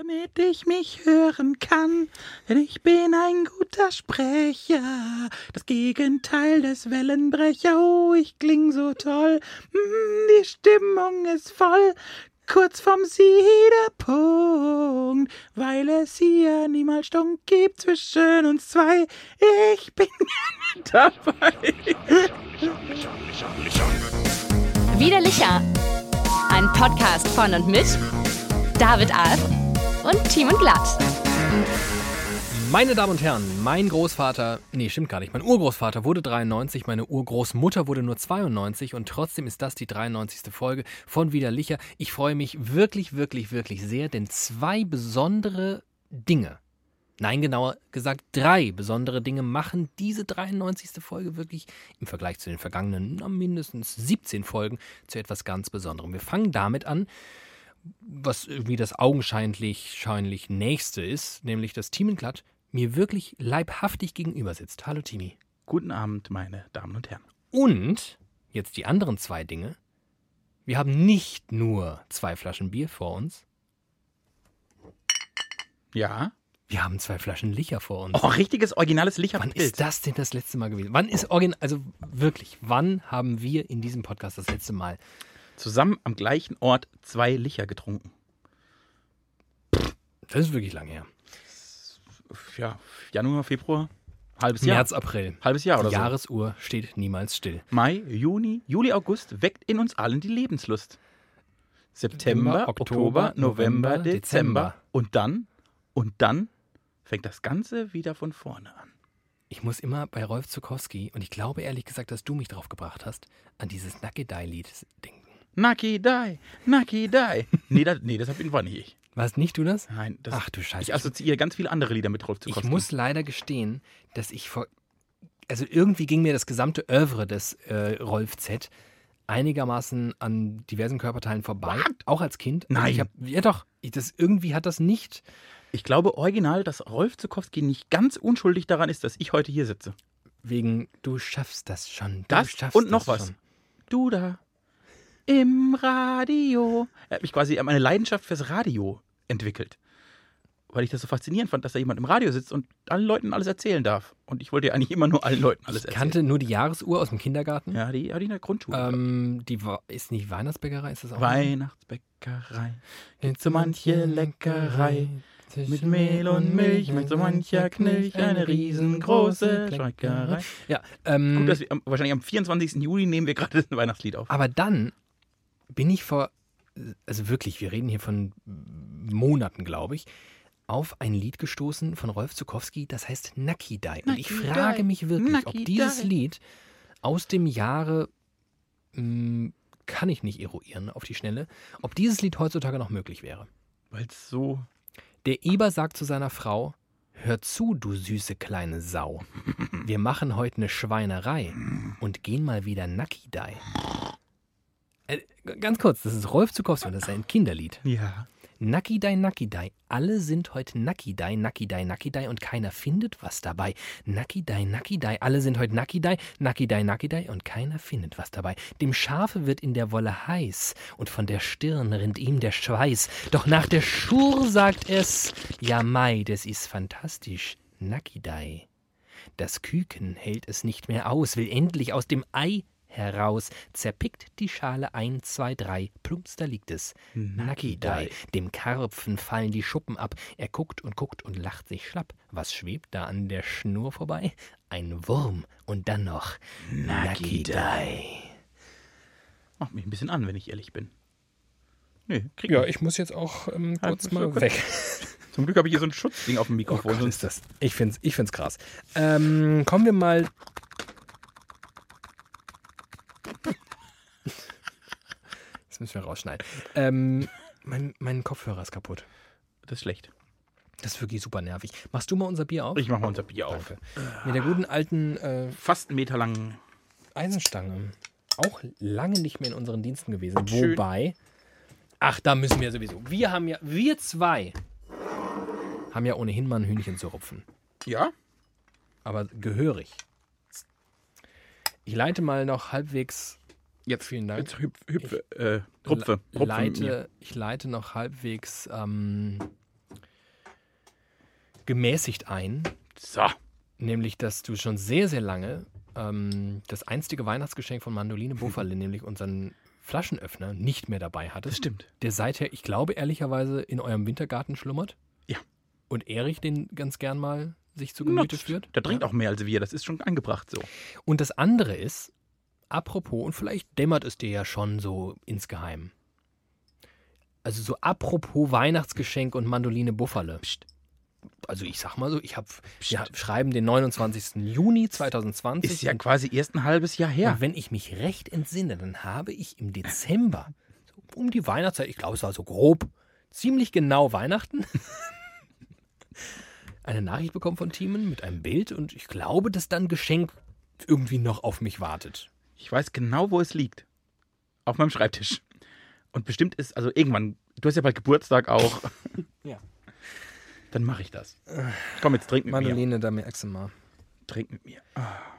damit ich mich hören kann, denn ich bin ein guter Sprecher, das Gegenteil des Wellenbrecher, oh, ich kling so toll, mm, die Stimmung ist voll, kurz vom Siedepunkt, weil es hier niemals Stunk gibt zwischen uns zwei, ich bin dabei. Widerlicher. Ein Podcast von und mit David Alf und Team und Glatt. Meine Damen und Herren, mein Großvater, nee, stimmt gar nicht, mein Urgroßvater wurde 93, meine Urgroßmutter wurde nur 92 und trotzdem ist das die 93. Folge von Widerlicher. Ich freue mich wirklich, wirklich, wirklich sehr, denn zwei besondere Dinge, nein, genauer gesagt drei besondere Dinge machen diese 93. Folge wirklich im Vergleich zu den vergangenen mindestens 17 Folgen zu etwas ganz Besonderem. Wir fangen damit an, was irgendwie das augenscheinlich scheinlich nächste ist, nämlich dass Glatt mir wirklich leibhaftig gegenüber sitzt. Hallo Timi. Guten Abend, meine Damen und Herren. Und jetzt die anderen zwei Dinge. Wir haben nicht nur zwei Flaschen Bier vor uns, Ja? wir haben zwei Flaschen Licher vor uns. Oh, richtiges, originales Wann Licherbild. ist das denn das letzte Mal gewesen? Wann ist original, also wirklich, wann haben wir in diesem Podcast das letzte Mal Zusammen am gleichen Ort zwei Licher getrunken. Das ist wirklich lange her. Ja, Januar, Februar, halbes Jahr. März, April. Halbes Jahr oder Die so. Jahresuhr steht niemals still. Mai, Juni, Juli, August weckt in uns allen die Lebenslust. September, September, Oktober, Oktober, November, November, Dezember. Dezember. Und dann, und dann fängt das Ganze wieder von vorne an. Ich muss immer bei Rolf Zukowski, und ich glaube ehrlich gesagt, dass du mich drauf gebracht hast, an dieses Nackedei-Lied denken. Naki Dai, Naki Dai. nee, das, nee, das hab war nicht ich. Warst nicht du das? Nein, das, Ach du Scheiße. ich assoziiere ganz viele andere Lieder mit Rolf Ich Zukowski. muss leider gestehen, dass ich vor. Also irgendwie ging mir das gesamte Oeuvre des äh, Rolf Z einigermaßen an diversen Körperteilen vorbei. What? Auch als Kind. Also Nein. Ich hab, ja doch. Ich, das, irgendwie hat das nicht. Ich glaube original, dass Rolf Zukowski nicht ganz unschuldig daran ist, dass ich heute hier sitze. Wegen, du schaffst das schon. Du Das schaffst und noch das was. Schon. Du da im Radio. Er hat mich quasi meine Leidenschaft fürs Radio entwickelt. Weil ich das so faszinierend fand, dass da jemand im Radio sitzt und allen Leuten alles erzählen darf. Und ich wollte ja eigentlich immer nur allen Leuten alles Ich erzählen. kannte nur die Jahresuhr aus dem Kindergarten. ja, die hatte ich in der Grundschule. Ähm, die war, ist nicht Weihnachtsbäckerei, ist das auch? Weihnachtsbäckerei. Gibt so manche Leckerei. Mit Mehl und Milch, mit so mancher Knilch, eine riesengroße Schleckerei. Ja, ähm, Gut, dass wir wahrscheinlich am 24. Juli nehmen wir gerade das Weihnachtslied auf. Aber dann bin ich vor, also wirklich, wir reden hier von Monaten, glaube ich, auf ein Lied gestoßen von Rolf Zukowski, das heißt Naki Dai. Und ich frage mich wirklich, ob Naki dieses Dai. Lied aus dem Jahre, mh, kann ich nicht eruieren auf die Schnelle, ob dieses Lied heutzutage noch möglich wäre. Weil es so. Der Eber sagt zu seiner Frau, Hör zu, du süße kleine Sau. Wir machen heute eine Schweinerei und gehen mal wieder Naki Dai. Äh, ganz kurz, das ist Rolf Zukowski und das ist ein Kinderlied. Ja. Nakidai, Nakidai. Alle sind heute Nakidai, Nakidai, Nakidai und keiner findet was dabei. Nakidai, Nakidai. Alle sind heute Nakidai, Nakidai, Nakidai und keiner findet was dabei. Dem Schafe wird in der Wolle heiß und von der Stirn rinnt ihm der Schweiß. Doch nach der Schur sagt es, ja Mai, das ist fantastisch. Nakidai. Das Küken hält es nicht mehr aus, will endlich aus dem Ei heraus, zerpickt die Schale ein, zwei, drei, plumps, da liegt es. Nakidai. Dem Karpfen fallen die Schuppen ab. Er guckt und guckt und lacht sich schlapp. Was schwebt da an der Schnur vorbei? Ein Wurm und dann noch Nakidai. Macht mich ein bisschen an, wenn ich ehrlich bin. Nö, krieg Ja, ich muss jetzt auch ähm, Ja, kurz muss mal weg. Zum Glück habe ich hier so ein Schutzding auf dem Oh Mikrofon. Gott, sonst ist das. Ich find's, ich find's krass. Ähm, kommen wir mal. Das müssen wir rausschneiden. Ähm, mein, mein Kopfhörer ist kaputt. das ist schlecht. Das ist wirklich super nervig. Machst du mal unser Bier auf? Ich mache mal unser Bier auf. Danke. Mit der guten alten äh, Fast einen Meter lang. Eisenstange. Auch lange nicht mehr in unseren Diensten gewesen. Schön. Wobei. Ach, da müssen wir sowieso. Wir haben ja, wir zwei haben ja ohnehin mal ein Hühnchen zu rupfen. Ja? Aber gehörig. Ich leite mal noch halbwegs. Jetzt, Vielen Dank. Jetzt hüpf, hüpfe, äh, Rupfe. Rupfe leite, ich leite noch halbwegs ähm, gemäßigt ein, So. nämlich dass du schon sehr, sehr lange ähm, das einstige Weihnachtsgeschenk von Mandoline Bufferle, nämlich unseren Flaschenöffner, nicht mehr dabei Das hattest. stimmt. Der seither, ich glaube ehrlicherweise, in eurem Wintergarten schlummert. Ja. Und Erich den ganz gern mal sich zu Gemüte Nutzt. führt. Der trinkt Ja. auch mehr als wir. Das ist schon angebracht so. Und das andere ist, apropos, und vielleicht dämmert es dir ja schon so insgeheim. Also so apropos Weihnachtsgeschenk und Mandoline Bufferle. Psst. Also ich sag mal so, ich habe, wir schreiben den 29. Juni 2020. Ist ja quasi erst ein halbes Jahr her. und wenn ich mich recht entsinne, dann habe ich im Dezember, so um die Weihnachtszeit, ich glaube es war so grob, ziemlich genau Weihnachten, eine Nachricht bekommen von Thiemen mit einem Bild und ich glaube, dass dann Geschenk irgendwie noch auf mich wartet. Ich weiß genau, wo es liegt. Auf meinem Schreibtisch. Und bestimmt ist, also irgendwann, du hast ja bald Geburtstag auch. Ja. Dann mache ich das. Komm, jetzt trink mit mir. Mandoline, da merkst du mal. Trink mit mir.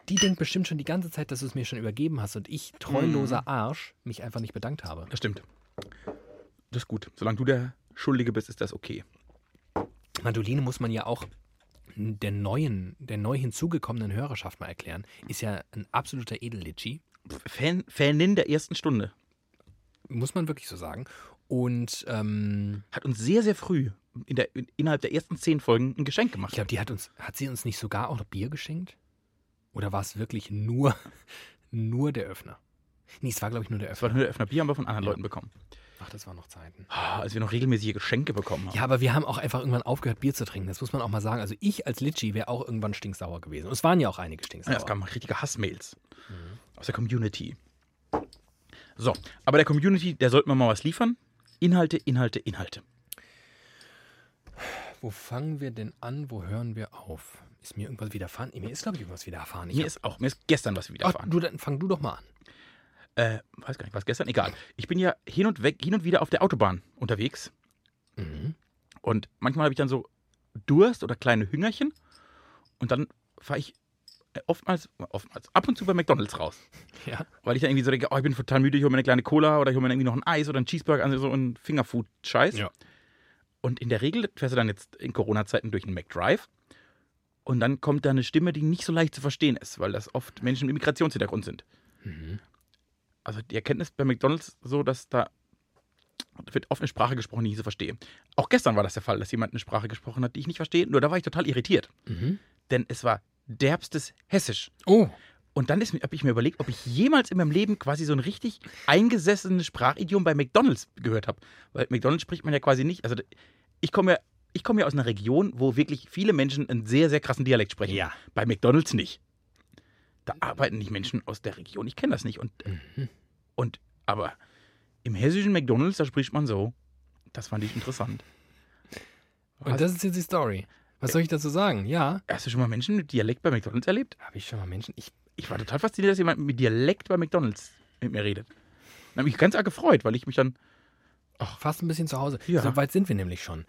Die denkt bestimmt schon die ganze Zeit, dass du es mir schon übergeben hast und ich, treuloser Arsch, mich einfach nicht bedankt habe. Das stimmt. Das ist gut. Solange du der Schuldige bist, ist das okay. Mandoline muss man ja auch der neuen, der neu hinzugekommenen Hörerschaft mal erklären, ist ja ein absoluter Edellitschi, Fan, Fanin der ersten Stunde. muss man wirklich so sagen. Und ähm, Hat uns sehr, sehr früh in der, in, innerhalb der ersten zehn Folgen ein Geschenk gemacht. ich glaube, die hat uns, hat sie uns nicht sogar auch noch Bier geschenkt? Oder war es wirklich nur, nur der Öffner? Nee, es war, glaube ich, nur der Das war Öffner. nur der Öffner Bier, haben wir von anderen Ja. Leuten bekommen. Ach, das waren noch Zeiten. Ah, Als wir noch regelmäßige Geschenke bekommen haben. Ja, aber wir haben auch einfach irgendwann aufgehört, Bier zu trinken. Das muss man auch mal sagen. Also ich als Litschi wäre auch irgendwann stinksauer gewesen. Und es waren ja auch einige Ja, stinksauer. es kamen richtige Hassmails aus der Community. So, aber der Community, der sollten wir mal was liefern. Inhalte, Inhalte, Inhalte. Wo fangen wir denn an? Wo hören wir auf? Ist mir irgendwas widerfahren? Mir ist, glaube ich, irgendwas widerfahren. Ich Mir hab- ist auch, mir ist gestern was Ach, widerfahren. du, dann fang du doch mal an. Äh, weiß gar nicht, was gestern? Egal. Ich bin ja hin und weg, hin und wieder auf der Autobahn unterwegs. Mhm. Und manchmal habe ich dann so Durst oder kleine Hüngerchen. Und dann fahre ich äh, oftmals, oftmals, ab und zu bei McDonalds raus. Ja. Weil ich dann irgendwie so denke, oh, ich bin total müde, ich hole mir eine kleine Cola oder ich hole mir irgendwie noch ein Eis oder ein Cheeseburger, also so ein Fingerfood-Scheiß. Ja. Und in der Regel fährst du dann jetzt in Corona-Zeiten durch einen McDrive. Und dann kommt da eine Stimme, die nicht so leicht zu verstehen ist, weil das oft Menschen mit Migrationshintergrund sind. Mhm. Also die Erkenntnis bei McDonalds so, dass da wird oft eine Sprache gesprochen, die ich nicht so verstehe. Auch gestern war das der Fall, dass jemand eine Sprache gesprochen hat, die ich nicht verstehe. Nur da war ich total irritiert. Mhm. Denn es war derbstes Hessisch. Oh, Und dann habe ich mir überlegt, ob ich jemals in meinem Leben quasi so ein richtig eingesessenes Sprachidiom bei McDonalds gehört habe. Weil McDonalds spricht man ja quasi nicht. Also ich komme ja, ich komme ja aus einer Region, wo wirklich viele Menschen einen sehr, sehr krassen Dialekt sprechen. Ja. Bei McDonalds nicht. Da arbeiten nicht Menschen aus der Region. Ich kenne das nicht. Und, Mhm. und aber im hessischen McDonalds, da spricht man so. Das fand ich interessant. und das ist jetzt die Story. Was soll ich dazu sagen? Ja. Hast du schon mal Menschen mit Dialekt bei McDonalds erlebt? Habe ich schon mal Menschen? Ich, Ich war total fasziniert, dass jemand mit Dialekt bei McDonalds mit mir redet. Dann habe ich mich ganz arg gefreut, weil ich mich dann fast ein bisschen zu Hause. Ja. So weit sind wir nämlich schon,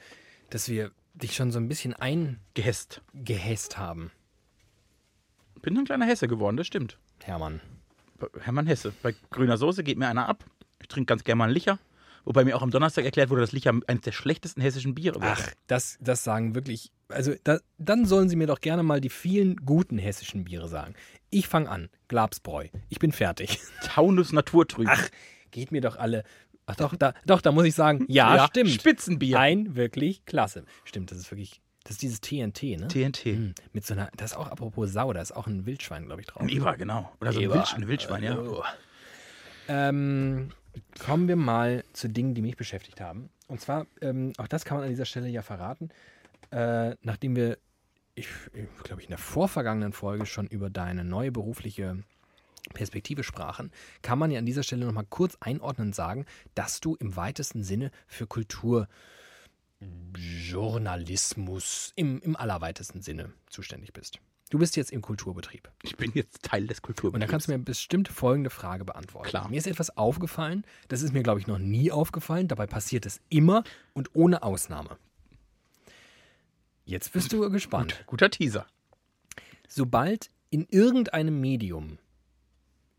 dass wir dich schon so ein bisschen gehässt. eingehässt haben, Bin ein kleiner Hesse geworden, das stimmt. Hermann. Hermann Hesse. Bei grüner Soße geht mir einer ab. Ich trinke ganz gerne mal ein Licher. Wobei mir auch am Donnerstag erklärt wurde, dass Licher eines der schlechtesten hessischen Biere wäre. Ach, das, das sagen wirklich. Also, da, dann sollen sie mir doch gerne mal die vielen guten hessischen Biere sagen. Ich fange an. Glabsbräu. Ich bin fertig. Taunus Naturtrüb. Ach, geht mir doch alle. Ach doch, da, doch, da muss ich sagen, ja, stimmt. Spitzenbier. Ein wirklich klasse. Stimmt, das ist wirklich. Das ist dieses TNT, ne? TNT. Hm, Mit so einer. Das ist auch apropos Sau, da ist auch ein Wildschwein, glaube ich, drauf. Ein Eber, genau. Oder so ein, Eber. Wildsch ein Wildschwein, ja. Oh. Ähm, kommen wir mal zu Dingen, die mich beschäftigt haben. Und zwar, ähm, auch das kann man an dieser Stelle ja verraten, äh, nachdem wir, ich, ich glaube ich, in der vorvergangenen Folge schon über deine neue berufliche Perspektive sprachen, kann man ja an dieser Stelle nochmal kurz einordnen sagen, dass du im weitesten Sinne für Kulturjournalismus im, im allerweitesten Sinne zuständig bist. Du bist jetzt im Kulturbetrieb. Ich bin jetzt Teil des Und Kulturbetriebs. da kannst du mir bestimmt folgende Frage beantworten. Klar. Mir ist etwas aufgefallen, das ist mir, glaube ich, noch nie aufgefallen. Dabei passiert es immer und ohne Ausnahme. Jetzt bist du gespannt. Guter Teaser. Sobald in irgendeinem Medium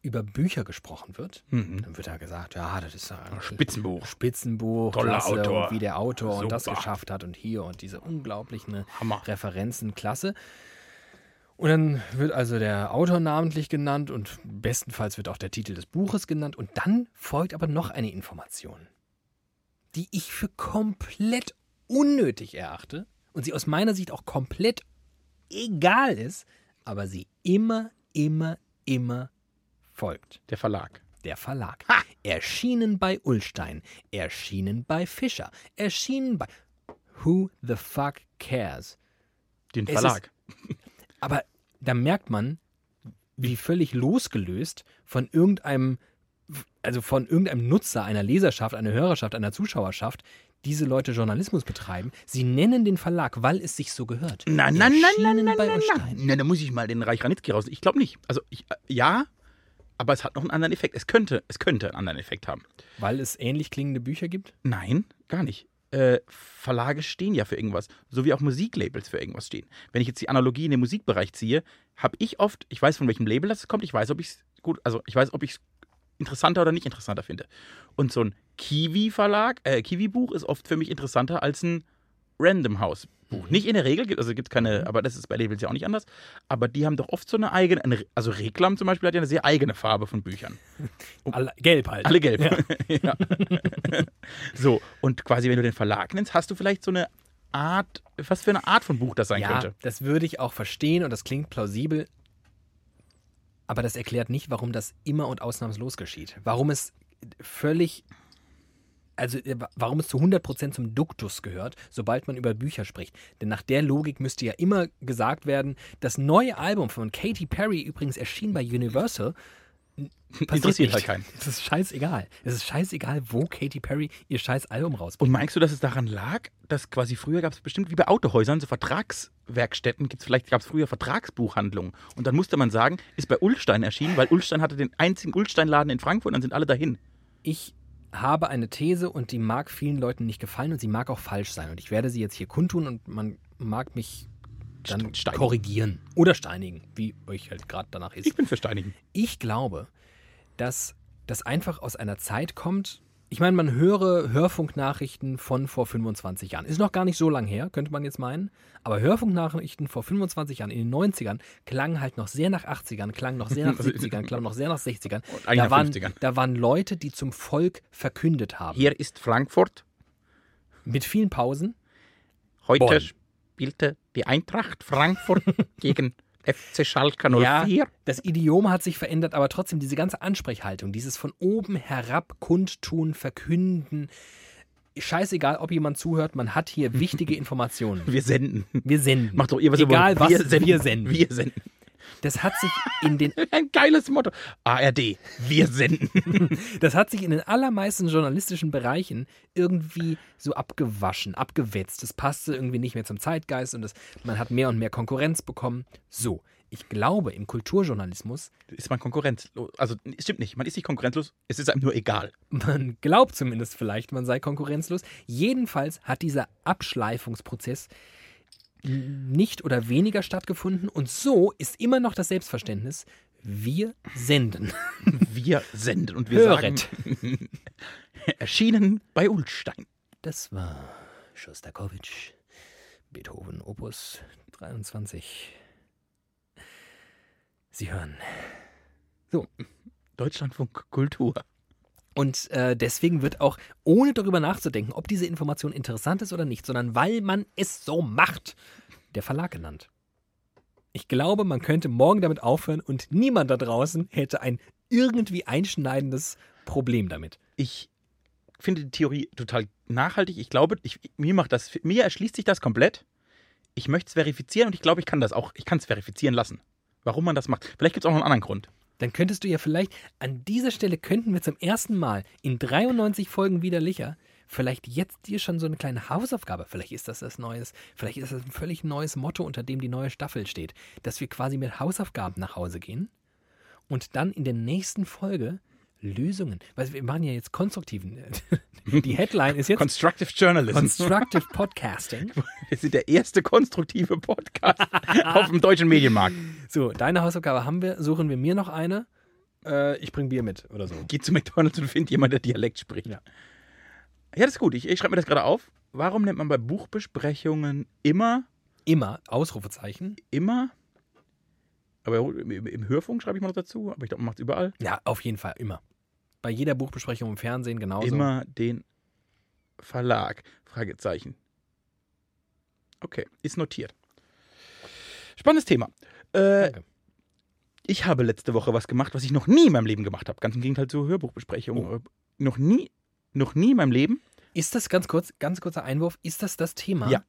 über Bücher gesprochen wird, Mhm. dann wird da gesagt, ja, das ist ein Spitzenbuch. Spitzenbuch, Toller klasse, Autor. und wie der Autor und das Super. geschafft hat und hier und diese unglaublichen Hammer. Referenzen, klasse. Und dann wird also der Autor namentlich genannt und bestenfalls wird auch der Titel des Buches genannt und dann folgt aber noch eine Information, die ich für komplett unnötig erachte und sie aus meiner Sicht auch komplett egal ist, aber sie immer, immer, immer folgt. Der Verlag. Der Verlag. Erschienen bei Ullstein, erschienen bei Fischer, erschienen bei Who the fuck cares? Den Es Verlag. Aber da merkt man, wie völlig losgelöst von irgendeinem, also von irgendeinem Nutzer, einer Leserschaft, einer Hörerschaft, einer Zuschauerschaft, diese Leute Journalismus betreiben. Sie nennen den Verlag, weil es sich so gehört. Nein, nein, nein, nein, Erschienen nein, bei nein, Ullstein. nein. nein. Da muss ich mal den Reich Ranitzky raus. Ich glaube nicht. Also, ich, äh, ja, aber es hat noch einen anderen Effekt. Es könnte, es könnte einen anderen Effekt haben. Weil es ähnlich klingende Bücher gibt? Nein, gar nicht. Äh, Verlage stehen ja für irgendwas, so wie auch Musiklabels für irgendwas stehen. Wenn ich jetzt die Analogie in den Musikbereich ziehe, habe ich oft, ich weiß von welchem Label das kommt, ich weiß, ob ich es gut, also ich weiß, ob ich es interessanter oder nicht interessanter finde. Und so ein Kiwi-Verlag, äh, Kiwi-Buch ist oft für mich interessanter als ein Random House. Buch. Nicht in der Regel, gibt- also gibt es keine, aber das ist bei Labels ja auch nicht anders. Aber die haben doch oft so eine eigene, eine, also Reklam zum Beispiel hat ja eine sehr eigene Farbe von Büchern. Alle, gelb halt. Alle gelb. Ja. so, und quasi, wenn du den Verlag nennst, hast du vielleicht so eine Art, was für eine Art von Buch das sein ja, könnte. das würde ich auch verstehen und das klingt plausibel. Aber das erklärt nicht, warum das immer und ausnahmslos geschieht. Warum es völlig, also äh, warum es zu 100% zum Duktus gehört, sobald man über Bücher spricht. Denn nach der Logik müsste ja immer gesagt werden, das neue Album von Katy Perry übrigens erschien bei Universal. Passiert Interessiert halt keinen. Es ist scheißegal. Es ist scheißegal, wo Katy Perry ihr scheiß Album rausbringt. Und meinst du, dass es daran lag, dass quasi früher gab es bestimmt wie bei Autohäusern, so Vertragswerkstätten, gibt's vielleicht gab es früher Vertragsbuchhandlungen. Und dann musste man sagen, ist bei Ullstein erschienen, weil Ullstein hatte den einzigen Ullstein-Laden in Frankfurt und dann sind alle dahin. Ich habe eine These und die mag vielen Leuten nicht gefallen und sie mag auch falsch sein. Und ich werde sie jetzt hier kundtun und man mag mich dann Steinigen. korrigieren oder steinigen, wie euch halt gerade danach ist. Ich bin für Steinigen. Ich glaube, dass das einfach aus einer Zeit kommt. Ich meine, man höre Hörfunknachrichten von vor 25 Jahren. Ist noch gar nicht so lang her, könnte man jetzt meinen. Aber Hörfunknachrichten vor 25 Jahren, in den 90ern, klangen halt noch sehr nach 80ern, klangen noch sehr nach 70ern, klangen noch sehr nach 60ern. Und eigentlich Da waren, 50ern. da waren Leute, die zum Volk verkündet haben. Hier ist Frankfurt. Mit vielen Pausen. Heute Bonn. spielte die Eintracht Frankfurt gegen FC Schalke 04. Ja, das Idiom hat sich verändert, aber trotzdem diese ganze Ansprechhaltung, dieses von oben herab kundtun, verkünden. Scheißegal, ob jemand zuhört, man hat hier wichtige Informationen. Wir senden. Wir senden. Macht doch ihr, was Egal wollt. was, wir senden. wir senden. Wir senden. Das hat sich in den Ein geiles Motto. ARD. Wir senden. Das hat sich in den allermeisten journalistischen Bereichen irgendwie so abgewaschen, abgewetzt. Das passte irgendwie nicht mehr zum Zeitgeist und das, man hat mehr und mehr Konkurrenz bekommen. So, ich glaube, im Kulturjournalismus, ist man konkurrenzlos. Also, es stimmt nicht. Man ist nicht konkurrenzlos. Es ist einem nur egal. man glaubt zumindest vielleicht, man sei konkurrenzlos. Jedenfalls hat dieser Abschleifungsprozess nicht oder weniger stattgefunden und so ist immer noch das Selbstverständnis, wir senden. Wir senden. Und wir Höret. sagen, erschienen bei Ulstein. Das war Schostakowitsch, Beethoven Opus 23. Sie hören. Deutschlandfunk Kultur. Und äh, deswegen wird auch, ohne darüber nachzudenken, ob diese Information interessant ist oder nicht, sondern weil man es so macht, der Verlag genannt. Ich glaube, man könnte morgen damit aufhören und niemand da draußen hätte ein irgendwie einschneidendes Problem damit. Ich finde die Theorie total nachhaltig. Ich glaube, ich, mir macht das, mir erschließt sich das komplett. Ich möchte es verifizieren und ich glaube, ich kann das auch, ich kann es verifizieren lassen. Warum man das macht. Vielleicht gibt es auch noch einen anderen Grund. Dann könntest du ja vielleicht, an dieser Stelle könnten wir zum ersten Mal in 93 Folgen widerlicher, vielleicht jetzt dir schon so eine kleine Hausaufgabe, vielleicht ist das das Neues, vielleicht ist das ein völlig neues Motto, unter dem die neue Staffel steht, dass wir quasi mit Hausaufgaben nach Hause gehen und dann in der nächsten Folge Lösungen, weil wir machen ja jetzt konstruktiven, die Headline ist jetzt Constructive Journalism. Constructive Podcasting. Wir sind der erste konstruktive Podcast auf dem deutschen Medienmarkt. So, deine Hausaufgabe haben wir, suchen wir mir noch eine äh, ich bring Bier mit oder so. Geh zu McDonalds und find jemanden, der Dialekt spricht. Ja. Ja, das ist gut. Ich, ich schreibe mir das gerade auf. Warum nennt man bei Buchbesprechungen immer, Immer Ausrufezeichen. immer, aber im, im Hörfunk schreibe ich mal noch dazu, aber ich glaube, man macht es überall, Ja, auf jeden Fall, immer. Bei jeder Buchbesprechung im Fernsehen genauso. immer den Verlag? Fragezeichen. Okay, ist notiert. Spannendes Thema. Äh, ich habe letzte Woche was gemacht, was ich noch nie in meinem Leben gemacht habe. Ganz im Gegenteil zur Hörbuchbesprechung. Oh. Äh, Noch nie, noch nie in meinem Leben. Ist das ganz kurz, ganz kurzer Einwurf, ist das das Thema? Ja.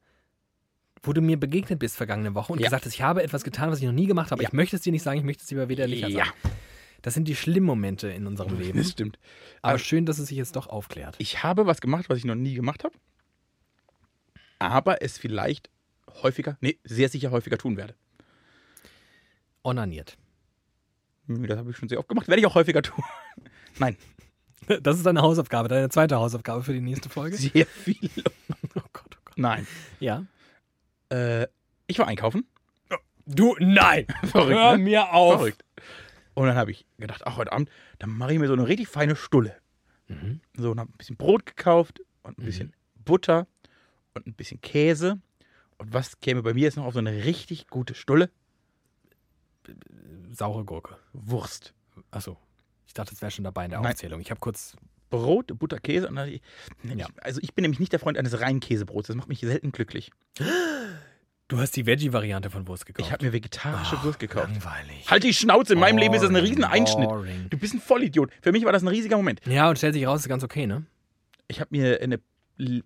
Wo du mir begegnet bist vergangene Woche und Ja. gesagt hast, ich habe etwas getan, was ich noch nie gemacht habe. Ja. Ich möchte es dir nicht sagen, ich möchte es dir aber wieder nicht Ja. Das sind die schlimmen Momente in unserem Leben. Das stimmt. Aber Aber- schön, dass es sich jetzt doch aufklärt. Ich habe was gemacht, was ich noch nie gemacht habe. Aber es vielleicht häufiger, nee, sehr sicher häufiger tun werde. Onaniert. Hm, Das habe ich schon sehr oft gemacht. Werde ich auch häufiger tun. Nein, Das ist deine Hausaufgabe, deine zweite Hausaufgabe für die nächste Folge. sehr viel. Oh Gott, oh Gott. Nein. Ja. Äh, ich war einkaufen. Du, nein! Verrückt, Hör ne? mir auf! Verrückt. Und dann habe ich gedacht, ach, heute Abend, dann mache ich mir so eine richtig feine Stulle. Mhm. So, und habe ein bisschen Brot gekauft und ein bisschen Butter und ein bisschen Käse. Und was käme bei mir jetzt noch auf so eine richtig gute Stulle? Saure Gurke. Wurst. Achso. Ich dachte, das wäre schon dabei in der Nein. Aufzählung. Ich habe kurz. Brot, Butter, Käse. Und dann, ich, Ja. Also ich bin nämlich nicht der Freund eines reinen Käsebrots. Das macht mich selten glücklich. Du hast die Veggie-Variante von Wurst gekauft. Ich habe mir vegetarische Wurst gekauft. Langweilig. Halt die Schnauze, in meinem Leben ist das ein riesen Einschnitt. boring. Du bist ein Vollidiot. Für mich war das ein riesiger Moment. Ja, und stellt sich raus, ist ganz okay, ne? Ich habe mir eine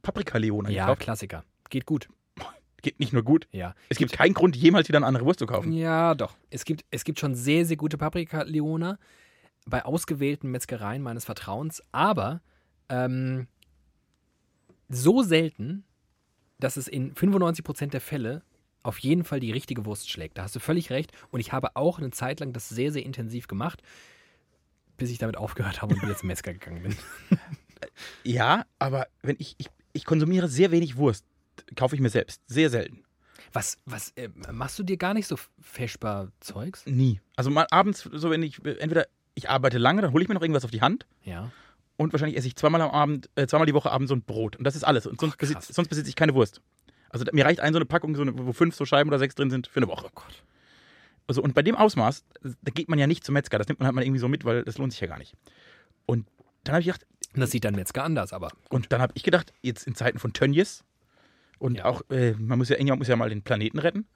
Paprika-Leona Ja, gekauft. Klassiker. Geht gut. Geht nicht nur gut. Ja. Es gibt keinen Grund, jemals wieder eine andere Wurst zu kaufen. Ja, doch. Es gibt, es gibt schon sehr, sehr gute Paprika-Leona bei ausgewählten Metzgereien meines Vertrauens, aber ähm, so selten, dass es in 95% der Fälle auf jeden Fall die richtige Wurst schlägt. Da hast du völlig recht. Und ich habe auch eine Zeit lang das sehr, sehr intensiv gemacht, bis ich damit aufgehört habe und wieder zum Metzger gegangen bin. Ja, aber wenn ich, ich, ich konsumiere sehr wenig Wurst, kaufe ich mir selbst. Sehr selten. Was, was äh, machst du dir gar nicht so feschbar Zeugs? Nie. Also mal abends, so wenn ich, entweder ich arbeite lange, dann hole ich mir noch irgendwas auf die Hand Ja. und wahrscheinlich esse ich zweimal am Abend, äh, zweimal die Woche abends so ein Brot. Und das ist alles. Und sonst, Ach, besitz, sonst besitze ich keine Wurst. Also mir reicht ein so eine Packung, so eine, wo fünf so Scheiben oder sechs drin sind, für eine Woche. Oh Gott. Also, und bei dem Ausmaß, da geht man ja nicht zum Metzger. Das nimmt man halt mal irgendwie so mit, weil das lohnt sich ja gar nicht. Und dann habe ich gedacht, Das sieht dann Metzger anders, aber und dann habe ich gedacht, jetzt in Zeiten von Tönnies und Ja. auch, äh, man muss ja, irgendjemand muss ja mal den Planeten retten.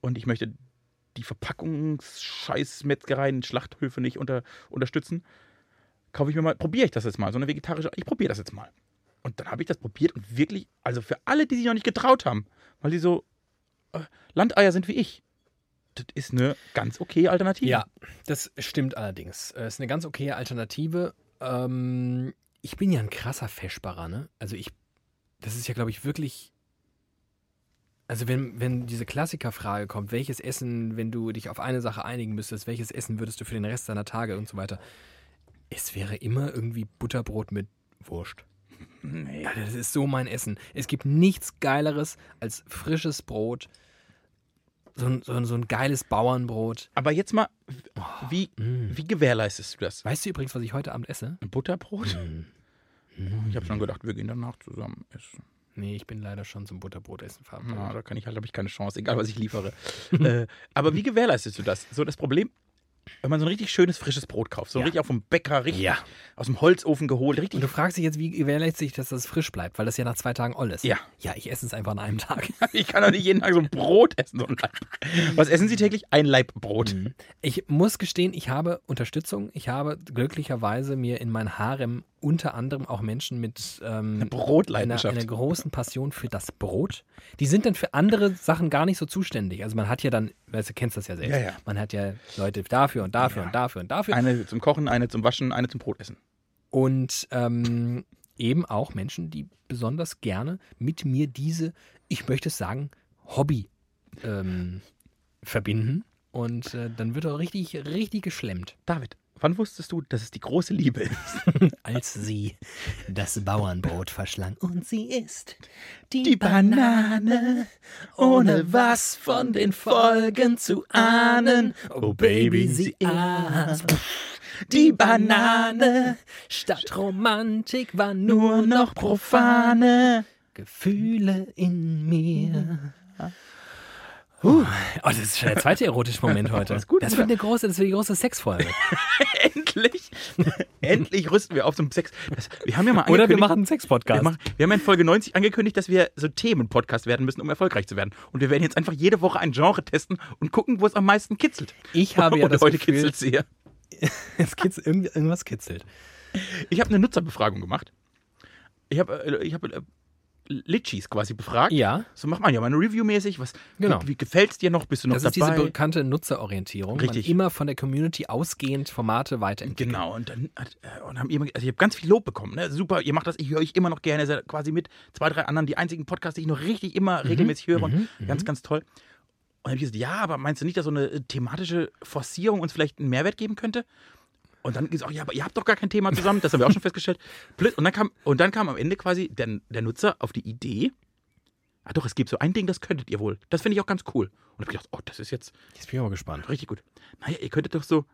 Und ich möchte die Verpackungsscheiß-Metzgereien, Schlachthöfe nicht unter, unterstützen. Kaufe ich mir mal, probiere ich das jetzt mal, so eine vegetarische, ich probiere das jetzt mal. Und dann habe ich das probiert und wirklich, also für alle, die sich noch nicht getraut haben, weil die so äh, Landeier sind wie ich, das ist eine ganz okay Alternative. Ja, das stimmt allerdings. Es ist eine ganz okaye Alternative. Ähm, ich bin ja ein krasser Feschbarer, ne? Also ich, das ist ja, glaube ich, wirklich. Also wenn, wenn diese Klassikerfrage kommt, welches Essen, wenn du dich auf eine Sache einigen müsstest, welches Essen würdest du für den Rest deiner Tage und so weiter? Es wäre immer irgendwie Butterbrot mit Wurst. Nee. Ja, das ist so mein Essen. Es gibt nichts Geileres als frisches Brot. So ein, so ein, so ein geiles Bauernbrot. Aber jetzt mal, wie, Mm. wie gewährleistest du das? Weißt du übrigens, was ich heute Abend esse? Ein Butterbrot? Mm. Ich habe schon gedacht, wir gehen danach zusammen essen. Nee, ich bin leider schon zum Butterbrotessen Na, verabredet. da kann ich halt, habe ich keine Chance, egal was ich liefere. äh, aber wie gewährleistest du das? So das Problem, wenn man so ein richtig schönes, frisches Brot kauft, so Ja. richtig auch vom Bäcker, richtig Ja. aus dem Holzofen geholt, Und richtig. du fragst dich jetzt, wie gewährleistet sich, dass das frisch bleibt, weil das ja nach zwei Tagen all ist. Ja. Ja, ich esse es einfach an einem Tag. Ich kann doch nicht jeden Tag so ein Brot essen. So ein. Was essen Sie täglich? Ein Laib Brot. Mhm. Ich muss gestehen, ich habe Unterstützung. Ich habe glücklicherweise mir in mein Harem unter anderem auch Menschen mit ähm, Eine einer, Brotleidenschaft. einer großen Passion für das Brot. Die sind dann für andere Sachen gar nicht so zuständig. Also man hat ja dann, weißt du, kennst das ja selbst. Ja, ja. Man hat ja Leute dafür und dafür Ja. und dafür und dafür. Eine zum Kochen, eine zum Waschen, eine zum Brotessen. Und ähm, eben auch Menschen, die besonders gerne mit mir diese, ich möchte es sagen, Hobby ähm, verbinden. Und äh, dann wird auch richtig, richtig geschlemmt. David, wann wusstest du, dass es die große Liebe ist? Als sie das Bauernbrot verschlang und sie isst Die Banane, ohne was von den Folgen zu ahnen. Oh Baby, sie aß. Die Banane Statt Romantik war nur noch profane. Gefühle in mir. Uh, oh, das ist schon der zweite erotische Moment heute. Das ist gut, das wird eine große, das wird die große Sexfolge. Endlich, endlich rüsten wir auf zum Sex. Das, wir haben ja mal Oder wir machen einen Wir, Sexpodcast. machen, wir haben ja in Folge 90 angekündigt, dass wir so Themen-Podcast werden müssen, um erfolgreich zu werden. Und wir werden jetzt einfach jede Woche ein Genre testen und gucken, wo es am meisten kitzelt. Ich habe ja Und das heute Gefühl, kitzelt sehr. es kitzelt, irgendwas kitzelt. Ich habe eine Nutzerbefragung gemacht. Ich habe äh, ich hab, Litchis quasi befragt. Ja, So macht man ja mal eine Review-mäßig. Was, Genau. Wie, wie gefällt es dir noch? Bist du noch das ist diese dabei? bekannte Nutzerorientierung. Richtig. Man immer von der Community ausgehend Formate weiterentwickeln. Genau, und dann hat, äh, und haben immer, also ich habe ganz viel Lob bekommen. Ne? Super, ihr macht das, ich höre euch immer noch gerne, ihr seid quasi mit zwei, drei anderen die einzigen Podcasts, die ich noch richtig immer Mhm, regelmäßig höre und ganz, ganz toll. Und dann habe ich gesagt, ja, aber meinst du nicht, dass so eine thematische Forcierung uns vielleicht einen Mehrwert geben könnte? Und dann gesagt, ja, aber ihr habt doch gar kein Thema zusammen, das haben wir auch schon festgestellt. Und dann kam, und dann kam am Ende quasi der, der Nutzer auf die Idee, ah doch, es gibt so ein Ding, das könntet ihr wohl. Das finde ich auch ganz cool. Und ich gedacht, oh, das ist jetzt, Jetzt bin ich aber gespannt. Richtig gut. Naja, ihr könntet doch so.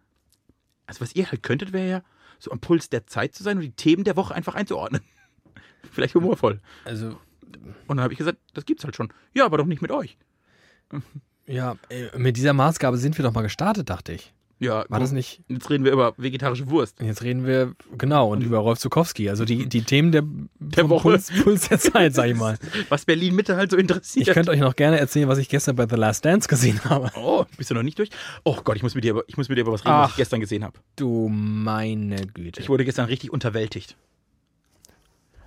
Also, was ihr halt könntet, wäre ja, so am Puls der Zeit zu sein und die Themen der Woche einfach einzuordnen. Vielleicht humorvoll. Also, Und dann habe ich gesagt, das gibt's halt schon. Ja, aber doch nicht mit euch. ja, mit dieser Maßgabe sind wir doch mal gestartet, dachte ich. Ja, War das nicht? Jetzt reden wir über vegetarische Wurst. Und Jetzt reden wir, genau, und über Rolf Zukowski. Also die, die Themen der, Der Woche. Puls, Puls der Zeit, sag ich mal. Was Berlin Mitte halt so interessiert. Ich könnte euch noch gerne erzählen, was ich gestern bei The Last Dance gesehen habe. oh, bist du noch nicht durch? Oh Gott, ich muss mit dir, über- ich muss mit dir über was reden, was Ach. ich gestern gesehen habe. Du meine Güte. Ich wurde gestern richtig unterwältigt.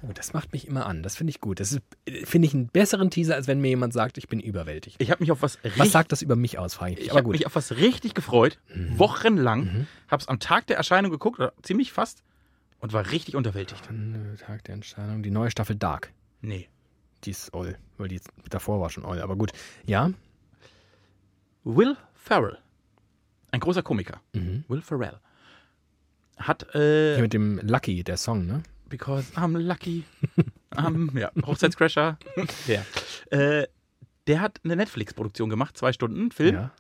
Oh, das macht mich immer an. Das finde ich gut. Das finde ich, einen besseren Teaser, als wenn mir jemand sagt, ich bin überwältigt. Ich habe mich auf was Was sagt das über mich aus, frage ich mich. Ich Aber habe gut. mich auf was richtig gefreut, wochenlang. Habe es am Tag der Erscheinung geguckt, oder ziemlich fast, und war richtig unterwältigt. Nö, Tag der Entscheidung. Die neue Staffel Dark. Nee. Die ist oll, weil die davor war schon oll. Aber gut. Ja. Will Ferrell, ein großer Komiker, Mhm. Will Ferrell, hat, äh, Hier mit dem Lucky, der Song, ne? Because I'm lucky, I'm, ja, Hochzeitscrasher, der, äh, der hat eine Netflix-Produktion gemacht, zwei Stunden Film, Ja.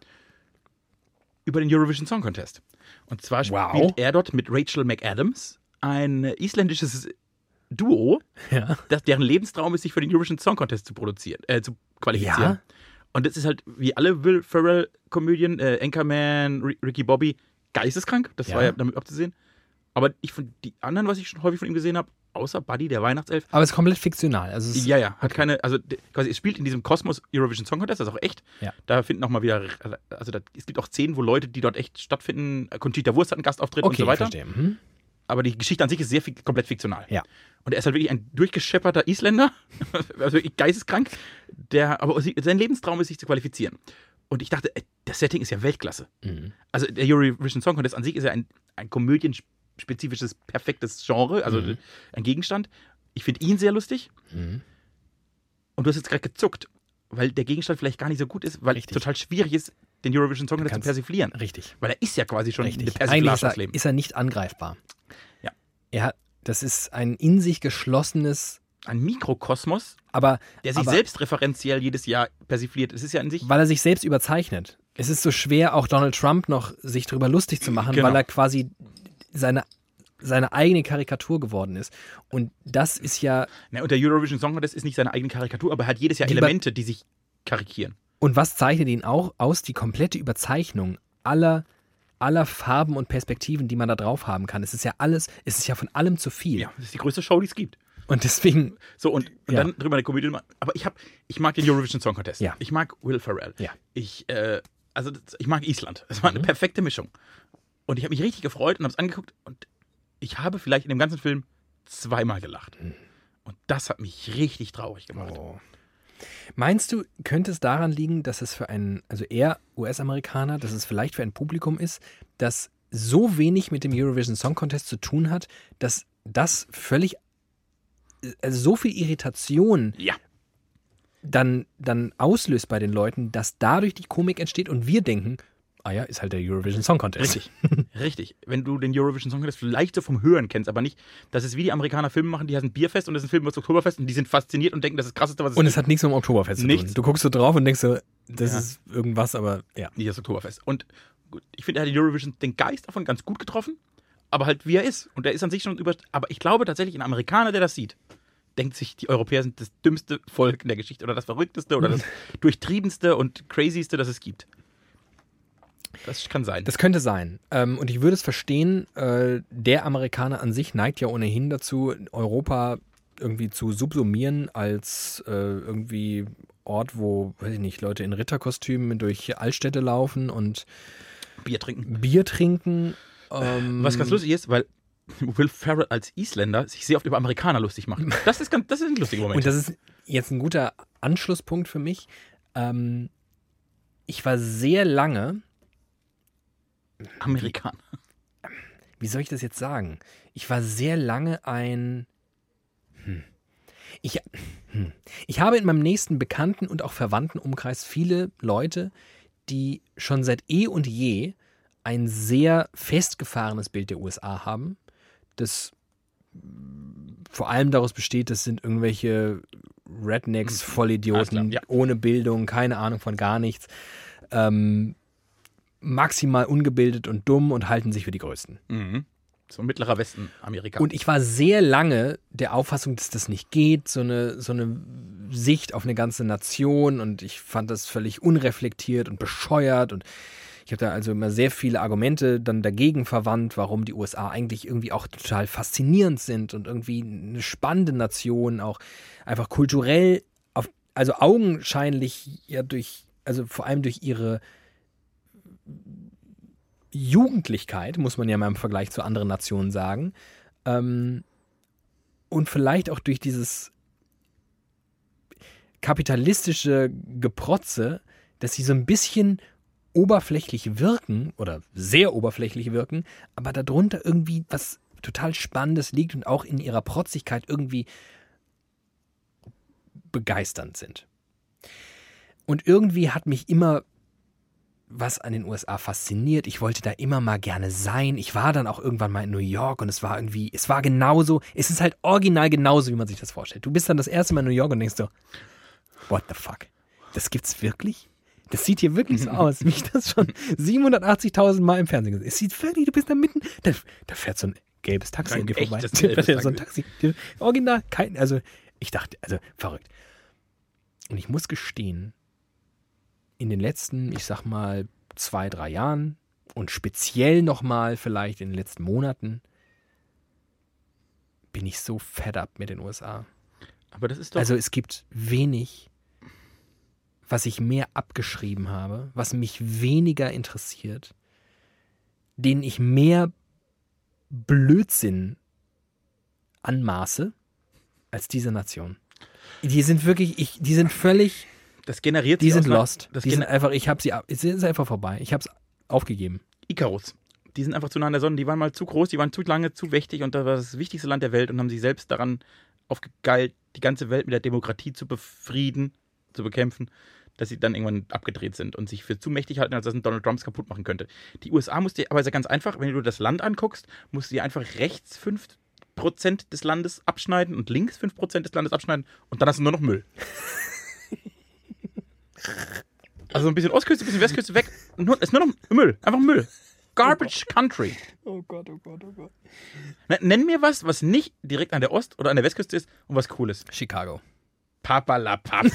über den Eurovision Song Contest. Und zwar Wow. spielt er dort mit Rachel McAdams, ein isländisches Duo, Ja. das, deren Lebenstraum ist, sich für den Eurovision Song Contest zu produzieren, äh, zu qualifizieren. Ja? Und das ist halt, wie alle Will Ferrell-Komödien, äh, Anchorman, R Ricky Bobby, geisteskrank. Das war ja damit abzusehen. Aber ich von die anderen, was ich schon häufig von ihm gesehen habe, außer Buddy, der Weihnachtself, Aber es ist komplett fiktional. Also ja, ja, hat keine, also quasi, es spielt in diesem Kosmos Eurovision Song Contest, das ist auch echt. Ja. Da finden auch mal wieder, also da, es gibt auch Szenen, wo Leute, die dort echt stattfinden, Conchita Wurst hat einen Gastauftritt okay, und so weiter. verstehe. Mhm. Aber die Geschichte an sich ist sehr fik- komplett fiktional. Ja. Und er ist halt wirklich ein durchgeschepperter Isländer, also wirklich geisteskrank, der, aber sein Lebenstraum ist, sich zu qualifizieren. Und ich dachte, ey, das Setting ist ja Weltklasse. Mhm. Also der Eurovision Song Contest an sich ist ja ein, ein komödienspezifisches, perfektes Genre, also Mhm. ein Gegenstand. Ich finde ihn sehr lustig. Mhm. Und du hast jetzt gerade gezuckt, weil der Gegenstand vielleicht gar nicht so gut ist, weil es total schwierig ist, den Eurovision Song Contest zu persiflieren. Richtig. Weil er ist ja quasi schon eine Richtig. Eigentlich Persiflage ist er, Leben. ist er nicht angreifbar. Ja. Er hat, das ist ein in sich geschlossenes, Ein Mikrokosmos, aber, der sich aber selbstreferenziell jedes Jahr persifliert. Es ist ja in sich. weil er sich selbst überzeichnet. Es ist so schwer, auch Donald Trump noch sich darüber lustig zu machen, Genau. weil er quasi seine, seine eigene Karikatur geworden ist. Und das ist ja, Na, und der Eurovision Song Contest ist nicht seine eigene Karikatur, aber er hat jedes Jahr bei- Elemente, die sich karikieren. und was zeichnet ihn auch aus? Die komplette Überzeichnung aller, aller Farben und Perspektiven, die man da drauf haben kann. Es ist ja alles, es ist ja von allem zu viel. Ja, das ist die größte Show, die es gibt. Und deswegen, So, und, und Ja. dann drüber eine Komödie. Aber ich, hab, ich mag den Eurovision Song Contest. Ja. Ich mag Will Ferrell. Ja. Ich, äh, also ich mag Island. Es war Mhm. eine perfekte Mischung. Und ich habe mich richtig gefreut und habe es angeguckt. Und ich habe vielleicht in dem ganzen Film zweimal gelacht. Und das hat mich richtig traurig gemacht. Oh. Meinst du, könnte es daran liegen, dass es für einen, also er US-Amerikaner, dass es vielleicht für ein Publikum ist, das so wenig mit dem Eurovision Song Contest zu tun hat, dass das völlig, also so viel Irritation Ja. dann, dann auslöst bei den Leuten, dass dadurch die Komik entsteht und wir denken, ah ja, ist halt der Eurovision Song Contest. Richtig, richtig. Wenn du den Eurovision Song Contest vielleicht so vom Hören kennst, aber nicht, das ist wie die Amerikaner Filme machen, die heißen Bierfest und das ist ein Film aus Oktoberfest und die sind fasziniert und denken, das ist das krasseste, was es Und es hat nichts mit dem Oktoberfest zu Nichts. tun. Du guckst so drauf und denkst so, das Ja. ist irgendwas, aber ja. nicht das Oktoberfest. Und gut, ich finde, er hat den Eurovision den Geist davon ganz gut getroffen. aber halt wie er ist. Und er ist an sich schon über. Aber ich glaube tatsächlich, ein Amerikaner, der das sieht, denkt sich, die Europäer sind das dümmste Volk in der Geschichte oder das verrückteste oder das durchtriebenste und crazyste, das es gibt. Das kann sein. Das könnte sein. Ähm, und ich würde es verstehen, äh, der Amerikaner an sich neigt ja ohnehin dazu, Europa irgendwie zu subsumieren als äh, irgendwie Ort, wo, weiß ich nicht, Leute in Ritterkostümen durch Altstädte laufen und Bier trinken. Bier trinken. Ähm, Was ganz lustig ist, weil Will Ferrell als Isländer sich sehr oft über Amerikaner lustig macht. Das ist, ganz, das ist ein lustiger Moment. Und das ist jetzt ein guter Anschlusspunkt für mich. Ähm, ich war sehr lange, Amerikaner. wie soll ich das jetzt sagen? Ich war sehr lange ein. Hm. Ich, hm. ich habe in meinem nächsten Bekannten- und auch Verwandtenumkreis viele Leute, die schon seit eh und je ein sehr festgefahrenes Bild der USA haben, das vor allem daraus besteht, das sind irgendwelche Rednecks, Alles Vollidioten, ja. ohne Bildung, keine Ahnung von gar nichts, ähm, maximal ungebildet und dumm und halten sich für die Größten. Mhm. So mittlerer Westen Amerika. Und ich war sehr lange der Auffassung, dass das nicht geht, so eine, so eine Sicht auf eine ganze Nation und ich fand das völlig unreflektiert und bescheuert und ich habe da also immer sehr viele Argumente dann dagegen verwandt, warum die USA eigentlich irgendwie auch total faszinierend sind und irgendwie eine spannende Nation, auch einfach kulturell, auf, also augenscheinlich ja durch, also vor allem durch ihre Jugendlichkeit, muss man ja mal im Vergleich zu anderen Nationen sagen, ähm, und vielleicht auch durch dieses kapitalistische Geprotze, dass sie so ein bisschen oberflächlich wirken oder sehr oberflächlich wirken, aber darunter irgendwie was total Spannendes liegt und auch in ihrer Protzigkeit irgendwie begeisternd sind. Und irgendwie hat mich immer was an den USA fasziniert. Ich wollte da immer mal gerne sein. Ich war dann auch irgendwann mal in New York und es war irgendwie, es war genauso, es ist halt original genauso, wie man sich das vorstellt. Du bist dann das erste Mal in New York und denkst so, what the fuck? Das gibt's wirklich? Das sieht hier wirklich so aus, wie ich das schon 780.000 Mal im Fernsehen gesehen habe. Es sieht wirklich, du bist da mitten, da, da fährt so ein gelbes Taxi an dir vorbei. echtes gelbes so ein Taxi. Original, kein, also ich dachte, also verrückt. Und ich muss gestehen, in den letzten, ich sag mal, zwei, drei Jahren und speziell nochmal vielleicht in den letzten Monaten bin ich so fed up mit den USA. aber das ist doch. Also es gibt wenig, was ich mehr abgeschrieben habe, was mich weniger interessiert, denen ich mehr Blödsinn anmaße als diese Nation. Die sind wirklich, ich, die sind völlig, das generiert die sind lost. Das Die sind einfach, ich habe sie, es ist einfach vorbei. Ich habe es aufgegeben. Icarus. Die sind einfach zu nah an der Sonne. Die waren mal zu groß, die waren zu lange, zu mächtig und das war das wichtigste Land der Welt und haben sich selbst daran aufgegeilt, die ganze Welt mit der Demokratie zu befrieden, zu bekämpfen, dass sie dann irgendwann abgedreht sind und sich für zu mächtig halten, als dass ein Donald Trumps kaputt machen könnte. Die USA musste, aber ist ja ganz einfach, wenn du das Land anguckst, musst du dir einfach rechts 5% des Landes abschneiden und links 5% des Landes abschneiden und dann hast du nur noch Müll. Also ein bisschen Ostküste, ein bisschen Westküste weg. Nur, ist nur noch Müll. Einfach Müll. Garbage Country. Oh Gott, oh Gott, oh Gott. Ne- Nenn mir was, was nicht direkt an der Ost- oder an der Westküste ist und was cool ist. Chicago. Papalapap.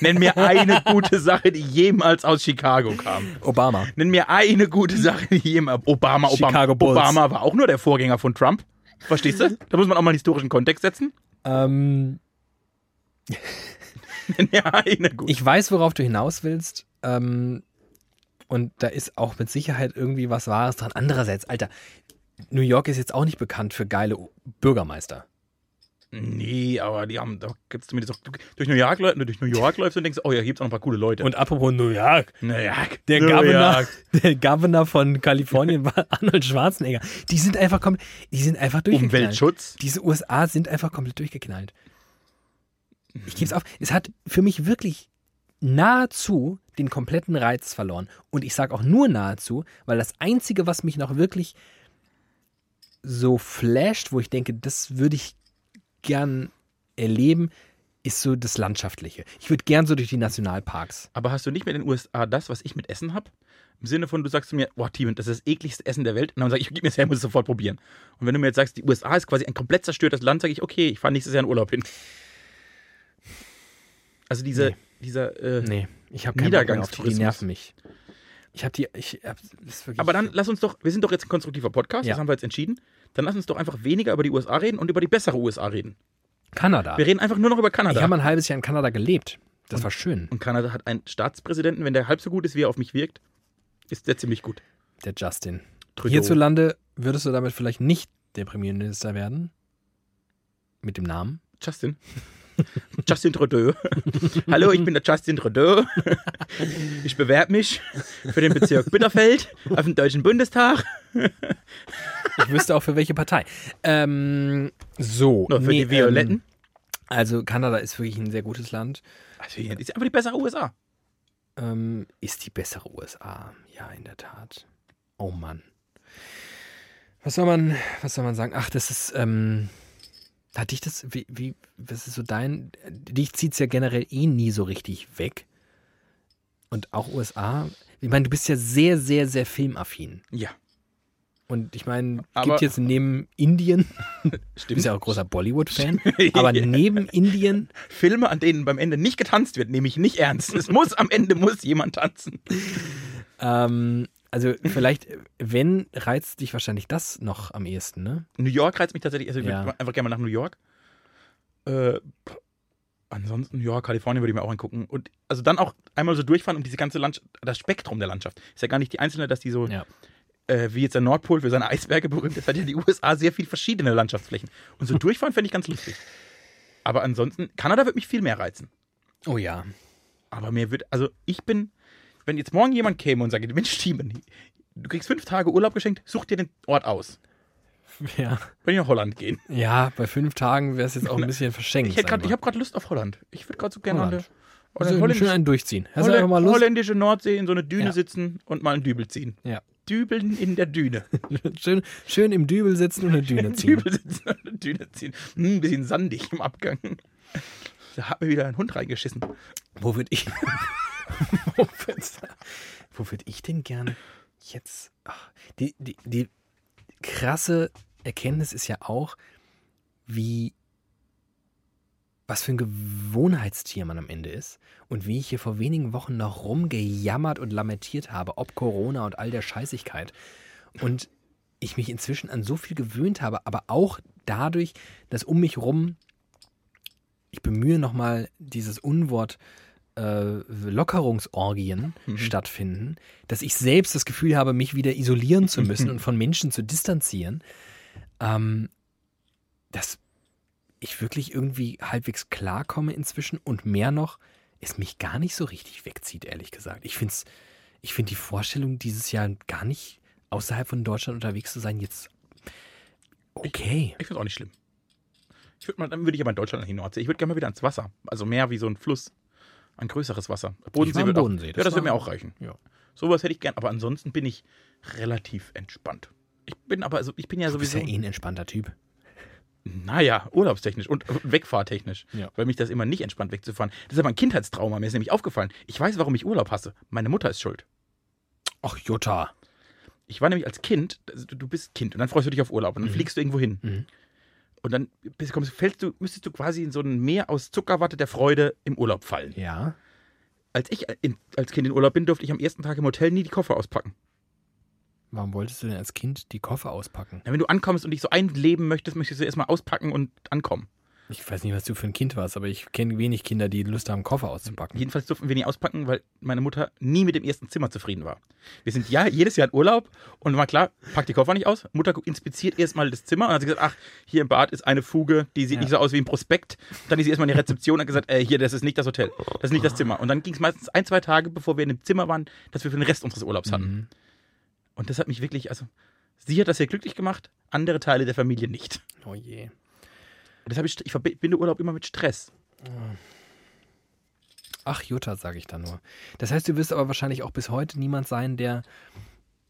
Nenn mir eine gute Sache, die jemals aus Chicago kam. Obama. Nenn mir eine gute Sache, die jemals. Obama, Obama. Chicago Bulls. Obama war auch nur der Vorgänger von Trump. Verstehst du? Da muss man auch mal einen historischen Kontext setzen. Ähm, Eine gute. ich weiß, worauf du hinaus willst. Ähm, und da ist auch mit Sicherheit irgendwie was Wahres dran. Andererseits, Alter, New York ist jetzt auch nicht bekannt für geile Bürgermeister. Nee, aber die haben, da gibt's zumindest auch, du, durch New York, durch New York läufst und denkst, oh ja, hier gibt's auch noch ein paar coole Leute. Und apropos New York, New York. der New Governor, York. der Governor von Kalifornien war Arnold Schwarzenegger. Die sind einfach komplett, die sind einfach durchgeknallt. Umweltschutz. Diese USA sind einfach komplett durchgeknallt. Ich gebe es auf, es hat für mich wirklich nahezu den kompletten Reiz verloren. Und ich sage auch nur nahezu, weil das Einzige, was mich noch wirklich so flasht, wo ich denke, das würde ich gern erleben, ist so das Landschaftliche. Ich würde gern so durch die Nationalparks. Aber hast du nicht mit den USA das, was ich mit Essen habe? Im Sinne von, du sagst zu mir, boah, Timon, das ist das ekligste Essen der Welt. Und dann sage ich, gib mir das her, ich muss es sofort probieren. Und wenn du mir jetzt sagst, die USA ist quasi ein komplett zerstörtes Land, sage ich, okay, ich fahre nächstes Jahr in Urlaub hin. Also diese, Nee. dieser, äh, Nee, ich habe auf die, Niedergangstourismus. nerven mich. Ich habe die, ich hab, aber dann lass uns doch, wir sind doch jetzt ein konstruktiver Podcast, Ja. das haben wir jetzt entschieden. Dann lass uns doch einfach weniger über die USA reden und über die bessere USA reden. Kanada. Wir reden einfach nur noch über Kanada. Ich habe ein halbes Jahr in Kanada gelebt. Das war schön. und Kanada hat einen Staatspräsidenten, wenn der halb so gut ist, wie er auf mich wirkt, ist der ziemlich gut. Der Justin. Trudeau. Hierzulande würdest du damit vielleicht nicht der Premierminister werden? Mit dem Namen? Justin. Justin Trudeau. Hallo, ich bin der Justin Trudeau. Ich bewerbe mich für den Bezirk Bitterfeld auf den Deutschen Bundestag. Ich wüsste auch für welche Partei. Ähm, so. Nur für nee, die Violetten. Ähm, also Kanada ist wirklich ein sehr gutes Land. Also, ist einfach die bessere USA. Ähm, ist die bessere USA. Ja, in der Tat. Oh Mann. Was soll man, was soll man sagen? Ach, das ist, ähm, hat dich das, wie, wie, was ist so dein, dich zieht es ja generell eh nie so richtig weg. Und auch USA. Ich meine, du bist ja sehr, sehr, sehr filmaffin. Ja, Und ich meine, gibt jetzt neben Indien, du stimmt. bist ja auch großer Bollywood-Fan, aber neben Indien, Filme, an denen beim Ende nicht getanzt wird, nehme ich nicht ernst. Es muss am Ende muss jemand tanzen. ähm, also vielleicht, wenn, reizt dich wahrscheinlich das noch am ehesten, ne? New York reizt mich tatsächlich. Also ich Ja. würde einfach gerne mal nach New York. Äh, ansonsten, ja, Kalifornien würde ich mir auch angucken. Und also dann auch einmal so durchfahren um diese ganze Landschaft, das Spektrum der Landschaft. Ist ja gar nicht die einzelne, dass die so, Ja. äh, wie jetzt der Nordpol für seine Eisberge berühmt ist, hat ja die USA sehr viel verschiedene Landschaftsflächen. Und so durchfahren fände ich ganz lustig. Aber ansonsten, Kanada wird mich viel mehr reizen. Oh ja. Aber mir wird, also ich bin, wenn jetzt morgen jemand käme und sagt, Mensch, Steven, du kriegst fünf Tage Urlaub geschenkt, such dir den Ort aus. Ja. Wenn ich nach Holland gehen. Ja, bei fünf Tagen wäre es jetzt auch ein bisschen verschenkt. Ich, ich habe gerade Lust auf Holland. Ich würde gerade so gerne Holland. oder also schön holländisch, einen durchziehen. Hast einfach mal Lust? holländische Nordsee in so eine Düne Ja. sitzen und mal einen Dübel ziehen. Ja. Dübeln in der Düne. Schön, schön im Dübel sitzen und eine Düne ziehen. Dübel sitzen und eine Düne ziehen. Hm, ein bisschen sandig im Abgang. Da hat mir wieder ein Hund reingeschissen. Wo würde ich. wo würde ich denn gerne jetzt. Ach, die, die, die krasse Erkenntnis ist ja auch, wie. Was für ein Gewohnheitstier man am Ende ist und wie ich hier vor wenigen Wochen noch rumgejammert und lamentiert habe, ob Corona und all der Scheißigkeit. Und ich mich inzwischen an so viel gewöhnt habe, aber auch dadurch, dass um mich rum, ich bemühe nochmal dieses Unwort, äh, Lockerungsorgien Mhm. stattfinden, dass ich selbst das Gefühl habe, mich wieder isolieren zu müssen und von Menschen zu distanzieren, ähm, dass ich wirklich irgendwie halbwegs klarkomme inzwischen und mehr noch, es mich gar nicht so richtig wegzieht, ehrlich gesagt. Ich finde ich find die Vorstellung, dieses Jahr gar nicht außerhalb von Deutschland unterwegs zu sein, jetzt okay. Ich finde es auch nicht schlimm. Ich würd mal, dann würde ich aber in Deutschland an die Nordsee. Ich würde gerne mal wieder ans Wasser. Also mehr wie so ein Fluss. Ein größeres Wasser. Bodensee wird auch, Bodensee, Ja, das das wird war- mir auch reichen. Ja. Sowas hätte ich gern. Aber ansonsten bin ich relativ entspannt. Ich bin aber, also ich bin ja Du bist sowieso. ja eh ein entspannter Typ. Naja, urlaubstechnisch und wegfahrtechnisch. Ja. Weil mich das immer nicht entspannt wegzufahren. Das ist aber ein Kindheitstrauma. Mir ist nämlich aufgefallen. Ich weiß, warum ich Urlaub hasse. Meine Mutter ist schuld. Ach, Jutta. Ich war nämlich als Kind, also du, bist Kind und dann freust du dich auf Urlaub und dann fliegst du irgendwo hin. Mhm. Und dann kommst, fällst du, müsstest du quasi in so ein Meer aus Zuckerwatte der Freude im Urlaub fallen. Ja. Als ich in, als Kind in Urlaub bin, durfte ich am ersten Tag im Hotel nie die Koffer auspacken. Warum wolltest du denn als Kind die Koffer auspacken? Na, wenn du ankommst und dich so einleben möchtest, möchtest du erstmal auspacken und ankommen. Ich weiß nicht, was du für ein Kind warst, aber ich kenne wenig Kinder, die Lust haben, Koffer auszupacken. Jedenfalls durften wir nie auspacken, weil meine Mutter nie mit dem ersten Zimmer zufrieden war. Wir sind ja jedes Jahr in Urlaub und war klar, pack die Koffer nicht aus. Mutter inspiziert erstmal das Zimmer und hat sie gesagt, ach, hier im Bad ist eine Fuge, die sieht Ja. nicht so aus wie ein Prospekt. Dann ist sie erstmal in die Rezeption und hat gesagt, äh, hier, das ist nicht das Hotel, das ist nicht das Zimmer. Und dann ging es meistens ein, zwei Tage, bevor wir in dem Zimmer waren, dass wir für den Rest unseres Urlaubs hatten. Mhm. Und das hat mich wirklich, also, sie hat das sehr glücklich gemacht, andere Teile der Familie nicht. Oh je. Deshalb, ich, ich verbinde Urlaub immer mit Stress. Ach, Jutta, sage ich da nur. Das heißt, du wirst aber wahrscheinlich auch bis heute niemand sein, der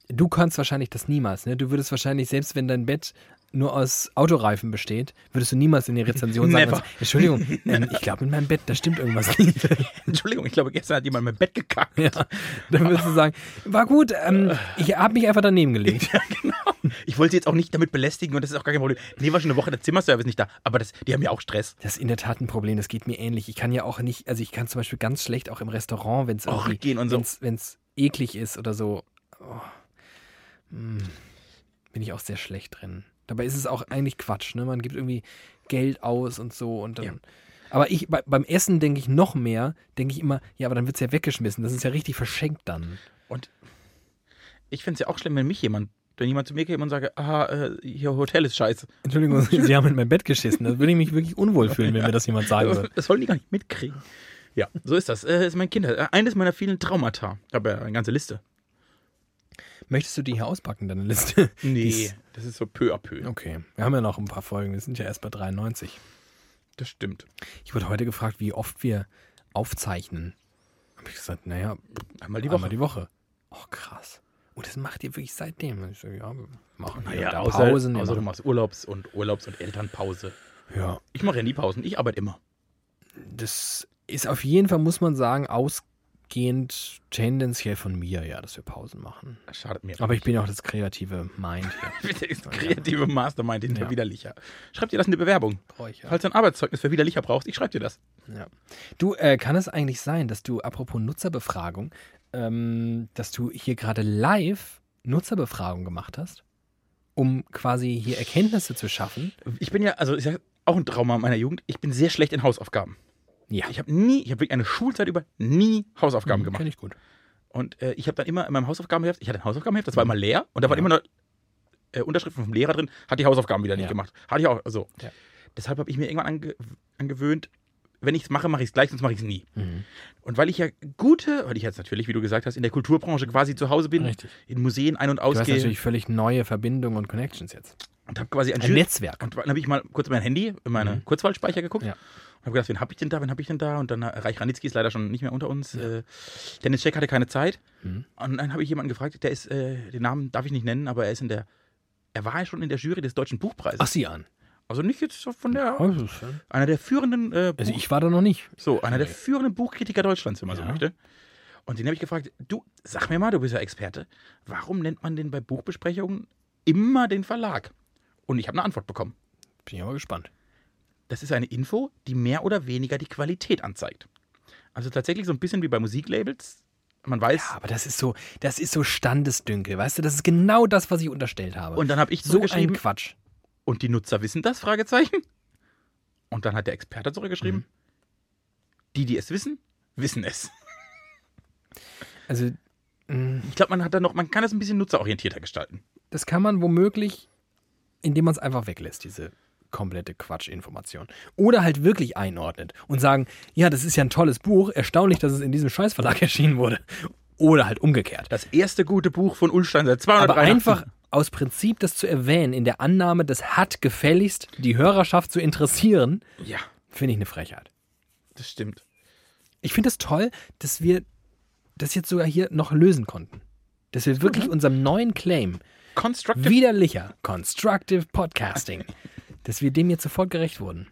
du kannst wahrscheinlich das niemals, ne? Du würdest wahrscheinlich, selbst wenn dein Bett nur aus Autoreifen besteht, würdest du niemals in die Rezension sagen, Never. Entschuldigung, ähm, ich glaube, in meinem Bett, da stimmt irgendwas nicht. Entschuldigung, ich glaube, gestern hat jemand mein Bett gekackt. ja, dann würdest du sagen, war gut, ähm, ich habe mich einfach daneben gelegt. Ja, genau. Ich wollte sie jetzt auch nicht damit belästigen und das ist auch gar kein Problem. Nee, war schon eine Woche der Zimmerservice nicht da. Aber das, die haben ja auch Stress. Das ist in der Tat ein Problem, das geht mir ähnlich. Ich kann ja auch nicht, also ich kann zum Beispiel ganz schlecht auch im Restaurant, wenn es so. wenn es eklig ist oder so, oh, hm, bin ich auch sehr schlecht drin. Dabei ist es auch eigentlich Quatsch, ne? Man gibt irgendwie Geld aus und so und dann. Ja. Aber ich, bei, beim Essen denke ich noch mehr, denke ich immer, ja, aber dann wird es ja weggeschmissen. Das ist ja richtig verschenkt dann. Und ich finde es ja auch schlimm, wenn mich jemand, wenn jemand zu mir käme und sage, ah, äh, hier Hotel ist scheiße. Entschuldigung, Sie haben in mein Bett geschissen. Da würde ich mich wirklich unwohl fühlen, wenn mir das jemand sagen würde. Das sollen die gar nicht mitkriegen. Ja, so ist das. Äh, ist mein Kind. Äh, Eines meiner vielen Traumata. Ich habe ja eine ganze Liste. Möchtest du die hier auspacken, deine Liste? Nee, das ist so peu à peu. Okay, wir haben ja noch ein paar Folgen. Wir sind ja erst bei 93. Das stimmt. Ich wurde heute gefragt, wie oft wir aufzeichnen. Habe ich gesagt, naja, Einmal die einmal Woche. die Woche. Oh, krass. Und das macht ihr wirklich seitdem? Ich so, ja, wir machen hier Naja, außer, Pausen. wir außer du machen- machst Urlaubs- und Urlaubs- und Elternpause. ja, Ich mache ja nie Pausen. Ich arbeite immer. das ist auf jeden Fall, muss man sagen, ausgehend tendenziell von mir, ja, dass wir Pausen machen. Das schadet mir. Aber ich bin ja auch das kreative Mind hier. Ist kreative Mastermind hinter Ja. Widerlicher. Schreib dir das in die Bewerbung. Brauch ich ja. Falls du ein Arbeitszeugnis für Widerlicher brauchst, ich schreibe dir das. Ja. Du, äh, kann es eigentlich sein, dass du, apropos Nutzerbefragung, ähm, dass du hier gerade live Nutzerbefragung gemacht hast, um quasi hier Erkenntnisse zu schaffen? Ich bin ja, also ich sag, auch ein Trauma meiner Jugend. Ich bin sehr schlecht in Hausaufgaben. Ja, Ich habe nie, ich habe wirklich eine Schulzeit über nie Hausaufgaben gemacht. Kenn ich gut. Und äh, ich habe dann immer in meinem Hausaufgabenheft, ich hatte ein Hausaufgabenheft, das war immer leer und da waren Ja. immer noch äh, Unterschriften vom Lehrer drin, hat die Hausaufgaben wieder nicht Ja. gemacht. Hatte ich auch so. Ja. Deshalb habe ich mir irgendwann ange angewöhnt, wenn ich es mache, mache ich es gleich, sonst mache ich es nie. Mhm. Und weil ich ja gute, weil ich jetzt natürlich, wie du gesagt hast, in der Kulturbranche quasi zu Hause bin, Richtig. in Museen ein- und Du hast ausgehe natürlich völlig neue Verbindungen und Connections jetzt. und habe quasi ein, Ein Jury- Netzwerk. Und dann habe ich mal kurz mein Handy, in meine Mhm. Kurzwahlspeicher geguckt Ja. und habe gedacht, wen habe ich denn da, wen habe ich denn da? Und dann äh, Reich Ranitzky ist leider schon nicht mehr unter uns. Äh, Dennis Scheck hatte keine Zeit. Mhm. Und dann habe ich jemanden gefragt, der ist, äh, den Namen darf ich nicht nennen, aber er ist in der, er war ja schon in der Jury des Deutschen Buchpreises. Ach, sieh an. Also nicht jetzt so von der, Also einer der führenden, äh, Buch, ich war da noch nicht. so, einer der führenden Buchkritiker Deutschlands, wenn man so Ja. möchte. Und den habe ich gefragt, du, sag mir mal, du bist ja Experte, warum nennt man denn bei Buchbesprechungen immer den Verlag? Und ich habe eine Antwort bekommen. Bin ich aber gespannt. Das ist eine Info, die mehr oder weniger die Qualität anzeigt. Also tatsächlich so ein bisschen wie bei Musiklabels. Man weiß, Ja, aber das ist so, das ist so Standesdünkel, weißt du? Das ist genau das, was ich unterstellt habe. und dann habe ich so ein zurückgeschrieben, Quatsch. Und die Nutzer wissen das? Fragezeichen. Und dann hat der Experte zurückgeschrieben, Mhm. die, die es wissen, wissen es. Also, mh, Ich glaube, man hat da noch, man kann das ein bisschen nutzerorientierter gestalten. das kann man womöglich, indem man es einfach weglässt, diese komplette Quatschinformation. Oder halt wirklich einordnet und sagen, ja, das ist ja ein tolles Buch, erstaunlich, dass es in diesem Scheißverlag erschienen wurde. Oder halt umgekehrt. Das erste gute Buch von Ulstein seit 200 Aber einfach aus Prinzip das zu erwähnen, in der Annahme, das hat gefälligst die Hörerschaft zu interessieren, Ja, finde ich eine Frechheit. das stimmt. Ich finde es toll, dass wir das jetzt sogar hier noch lösen konnten. Dass wir wirklich unserem neuen Claim Constructive. widerlicher Constructive Podcasting, dass wir dem jetzt sofort gerecht wurden.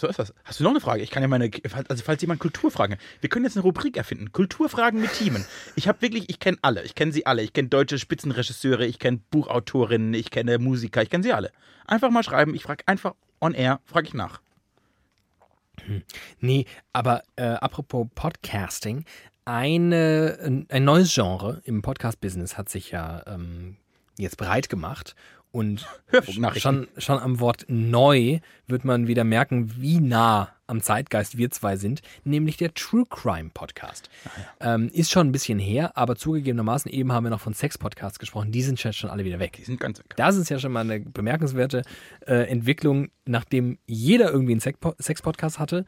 So ist das. Hast du noch eine Frage? Ich kann ja meine, also falls jemand Kulturfragen, wir können jetzt eine Rubrik erfinden. Kulturfragen mit Teamen. Ich habe wirklich, ich kenne alle, ich kenne sie alle. Ich kenne deutsche Spitzenregisseure, ich kenne Buchautorinnen, ich kenne Musiker, ich kenne sie alle. Einfach mal schreiben, ich frage einfach on air, frage ich nach. Nee, aber äh, apropos Podcasting, eine, ein, ein neues Genre im Podcast-Business hat sich ja ähm, jetzt breit gemacht. Und schon, schon am Wort neu wird man wieder merken, wie nah am Zeitgeist wir zwei sind, nämlich der True Crime Podcast. ähm, ist schon ein bisschen her, aber zugegebenermaßen eben haben wir noch von Sex-Podcasts gesprochen, die sind jetzt schon alle wieder weg. Die sind ganz Das ist ja schon mal eine bemerkenswerte äh, Entwicklung, nachdem jeder irgendwie einen Sex- Sex-Podcast hatte,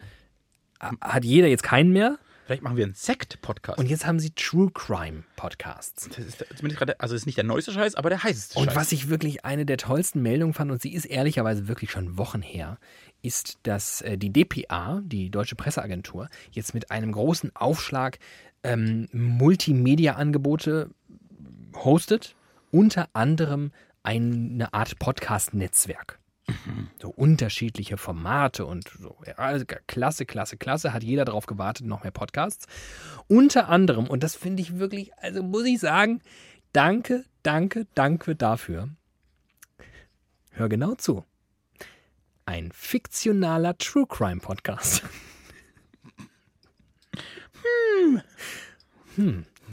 ha- hat jeder jetzt keinen mehr. Vielleicht machen wir einen Sekt-Podcast. Und jetzt haben sie True Crime Podcasts. Das ist zumindest gerade, also ist nicht der neueste Scheiß, aber der heißeste Und Scheiß. was ich wirklich eine der tollsten Meldungen fand, und sie ist ehrlicherweise wirklich schon Wochen her, ist, dass äh, die DPA, die Deutsche Presseagentur, jetzt mit einem großen Aufschlag ähm, Multimedia-Angebote hostet unter anderem eine Art Podcast-Netzwerk. So unterschiedliche Formate und so. Ja, also klasse, klasse, klasse. Hat jeder darauf gewartet, noch mehr Podcasts. Unter anderem, und das finde ich wirklich, also muss ich sagen, danke, danke, danke dafür. Hör genau zu. Ein fiktionaler True Crime Podcast.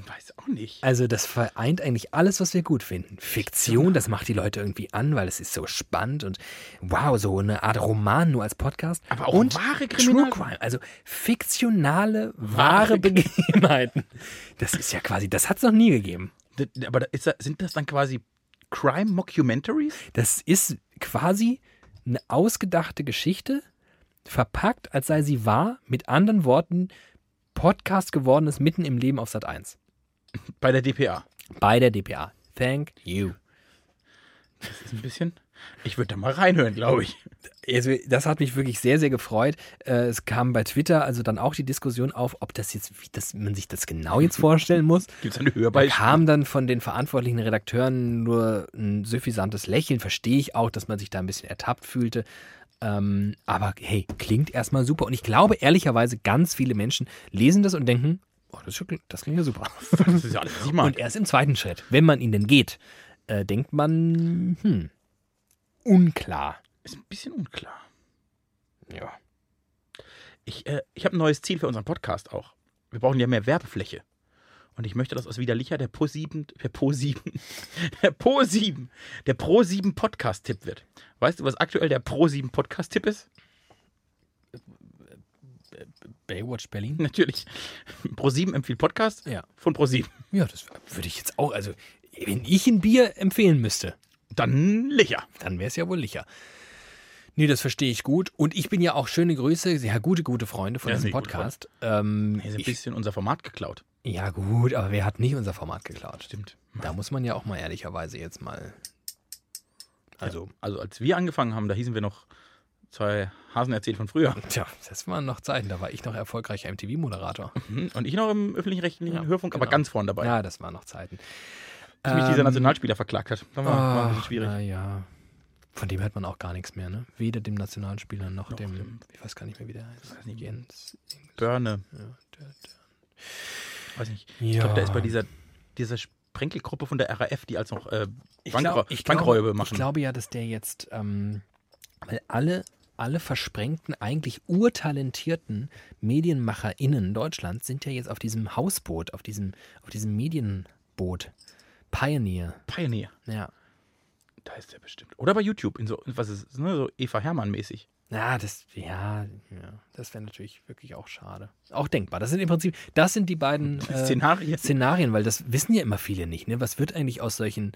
Weiß auch nicht. Also das vereint eigentlich alles, was wir gut finden. Fiktion, das macht die Leute irgendwie an, weil es ist so spannend und wow, so eine Art Roman nur als Podcast. Aber auch und wahre True Kriminal- Crime, also fiktionale, wahre Wahre- Begebenheiten. Das ist ja quasi, das hat es noch nie gegeben. Aber da ist da, sind das dann quasi Crime-Mockumentaries? Das ist quasi eine ausgedachte Geschichte, verpackt, als sei sie wahr, mit anderen Worten, Podcast gewordenes mitten im Leben auf Sat 1. Bei der DPA. Bei der DPA. Thank you. Das ist ein bisschen. Ich würde da mal reinhören, glaube ich. Also, das hat mich wirklich sehr, sehr gefreut. Äh, Es kam bei Twitter also dann auch die Diskussion auf, ob das jetzt, wie das, man sich das genau jetzt vorstellen muss. Gibt es eine Da Hörbeispiel? kam dann von den verantwortlichen Redakteuren nur ein suffisantes Lächeln. Verstehe ich auch, dass man sich da ein bisschen ertappt fühlte. Ähm, aber hey, klingt erstmal super. Und ich glaube ehrlicherweise, ganz viele Menschen lesen das und denken, oh, das, das klingt ja super. Das ist ja alles, was ich mag. Und erst im zweiten Schritt, wenn man ihn denn geht, äh, denkt man, hm, unklar. Ist ein bisschen unklar. Ja. Ich, äh, ich habe ein neues Ziel für unseren Podcast auch. Wir brauchen ja mehr Werbefläche. Und ich möchte, dass aus Widerlicher der Pro 7, der Pro 7, der Pro 7, der Pro 7 Podcast-Tipp wird. Weißt du, was aktuell der Pro 7 Podcast-Tipp ist? Baywatch Berlin? Natürlich. Pro 7 empfiehlt Podcast Ja. von Pro 7. Ja, das würde ich jetzt auch, also wenn ich ein Bier empfehlen müsste, Dann Licher. dann wäre es ja wohl Licher. Nee, das verstehe ich gut. Und ich bin ja auch schöne Grüße, sehr gute, gute Freunde von Ja, diesem Podcast. Ähm, Hier ist ein ich, bisschen unser Format geklaut. ja, gut, aber wer hat nicht unser Format geklaut? Stimmt. Da muss man ja auch mal ehrlicherweise jetzt mal. Also, Also als wir angefangen haben, da hießen wir noch zwei Hasen erzählt von früher. tja, das waren noch Zeiten, da war ich noch erfolgreicher MTV-Moderator. Mhm. Und ich noch im öffentlich-rechtlichen Ja, Hörfunk, aber genau. ganz vorne dabei. Ja, das waren noch Zeiten. Als mich dieser Ähm, Nationalspieler verklagt hat. Das war, war ein bisschen Ach, schwierig. Na ja. Von dem hört man auch gar nichts mehr, ne? Weder dem Nationalspieler noch, Noch dem, dem- ich weiß gar nicht mehr, wie der heißt. weiß nicht. Jens. Börne. Ja, der, der. Weiß nicht. Ja. Ich glaube, der ist bei dieser, dieser Sprenkelgruppe von der RAF, die als noch äh, glaube, machen. Ich glaube ja, dass der jetzt, ähm, weil alle, alle versprengten, eigentlich urtalentierten MedienmacherInnen Deutschlands sind ja jetzt auf diesem Hausboot, auf diesem, auf diesem Medienboot. Pioneer. Pioneer. Ja. Da ist der bestimmt. Oder bei YouTube, in so, was ist, ne, so Eva Hermann-mäßig. Ja, das, ja, ja, das wäre natürlich wirklich auch schade. Auch denkbar. Das sind im Prinzip, das sind die beiden äh, Szenarien. Szenarien, weil das wissen ja immer viele nicht. Ne? Was wird eigentlich aus solchen,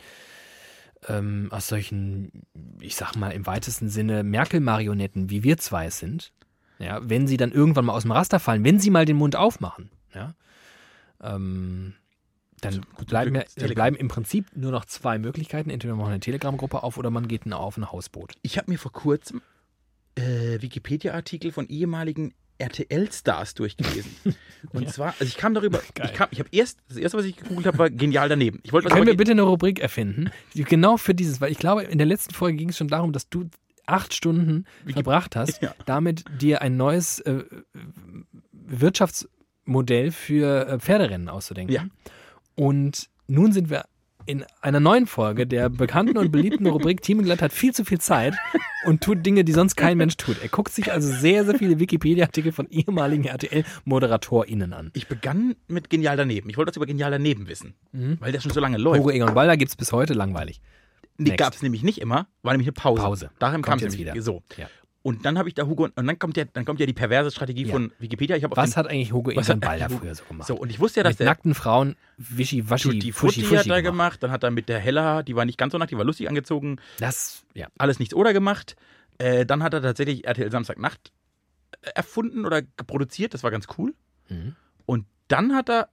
ähm, aus solchen, ich sag mal im weitesten Sinne Merkel-Marionetten, wie wir zwei sind, ja, wenn sie dann irgendwann mal aus dem Raster fallen, wenn sie mal den Mund aufmachen, ja, ähm, dann gut, bleiben, ja, dann bleiben im Prinzip nur noch zwei Möglichkeiten. Entweder man macht eine Telegram-Gruppe auf oder man geht auf ein Hausboot. Ich habe mir vor kurzem äh, Wikipedia-Artikel von ehemaligen RTL-Stars durchgelesen. Und zwar, also ich kam darüber, Geil. ich, kam, ich habe erst, das erste, was ich gegoogelt habe, war genial daneben. Ich wollte Können wir bitte eine Rubrik erfinden, genau für dieses, weil ich glaube, in der letzten Folge ging es schon darum, dass du acht Stunden Wiki- verbracht hast, Ja. damit dir ein neues äh, Wirtschaftsmodell für äh, Pferderennen auszudenken. Ja. Und nun sind wir in einer neuen Folge der bekannten und beliebten Rubrik Team Glatt hat viel zu viel Zeit und tut Dinge, die sonst kein Mensch tut. Er guckt sich also sehr, sehr viele Wikipedia-Artikel von ehemaligen RTL-ModeratorInnen an. Ich begann mit genial daneben. Ich wollte was über genial daneben wissen, weil der schon so lange läuft. Hugo Egon Balder gibt es bis heute langweilig. Die gab es nämlich nicht immer, war nämlich eine Pause. Pause. Darum kam es jetzt nämlich wieder. so. Ja. Und dann habe ich da Hugo und dann kommt ja, dann kommt ja die perverse Strategie Ja. von Wikipedia. Ich Was den, hat eigentlich Hugo was Balder Hugo- früher so gemacht? so und ich wusste ja, dass mit der nackten Frauen wischi waschi die Futti hat er gemacht. gemacht, dann hat er mit der Hella, die war nicht ganz so nackt, die war lustig angezogen, Das, ja. alles nichts oder gemacht. Äh, dann hat er tatsächlich RTL Samstagnacht äh, erfunden oder produziert, das war ganz cool. Mhm. Und dann hat er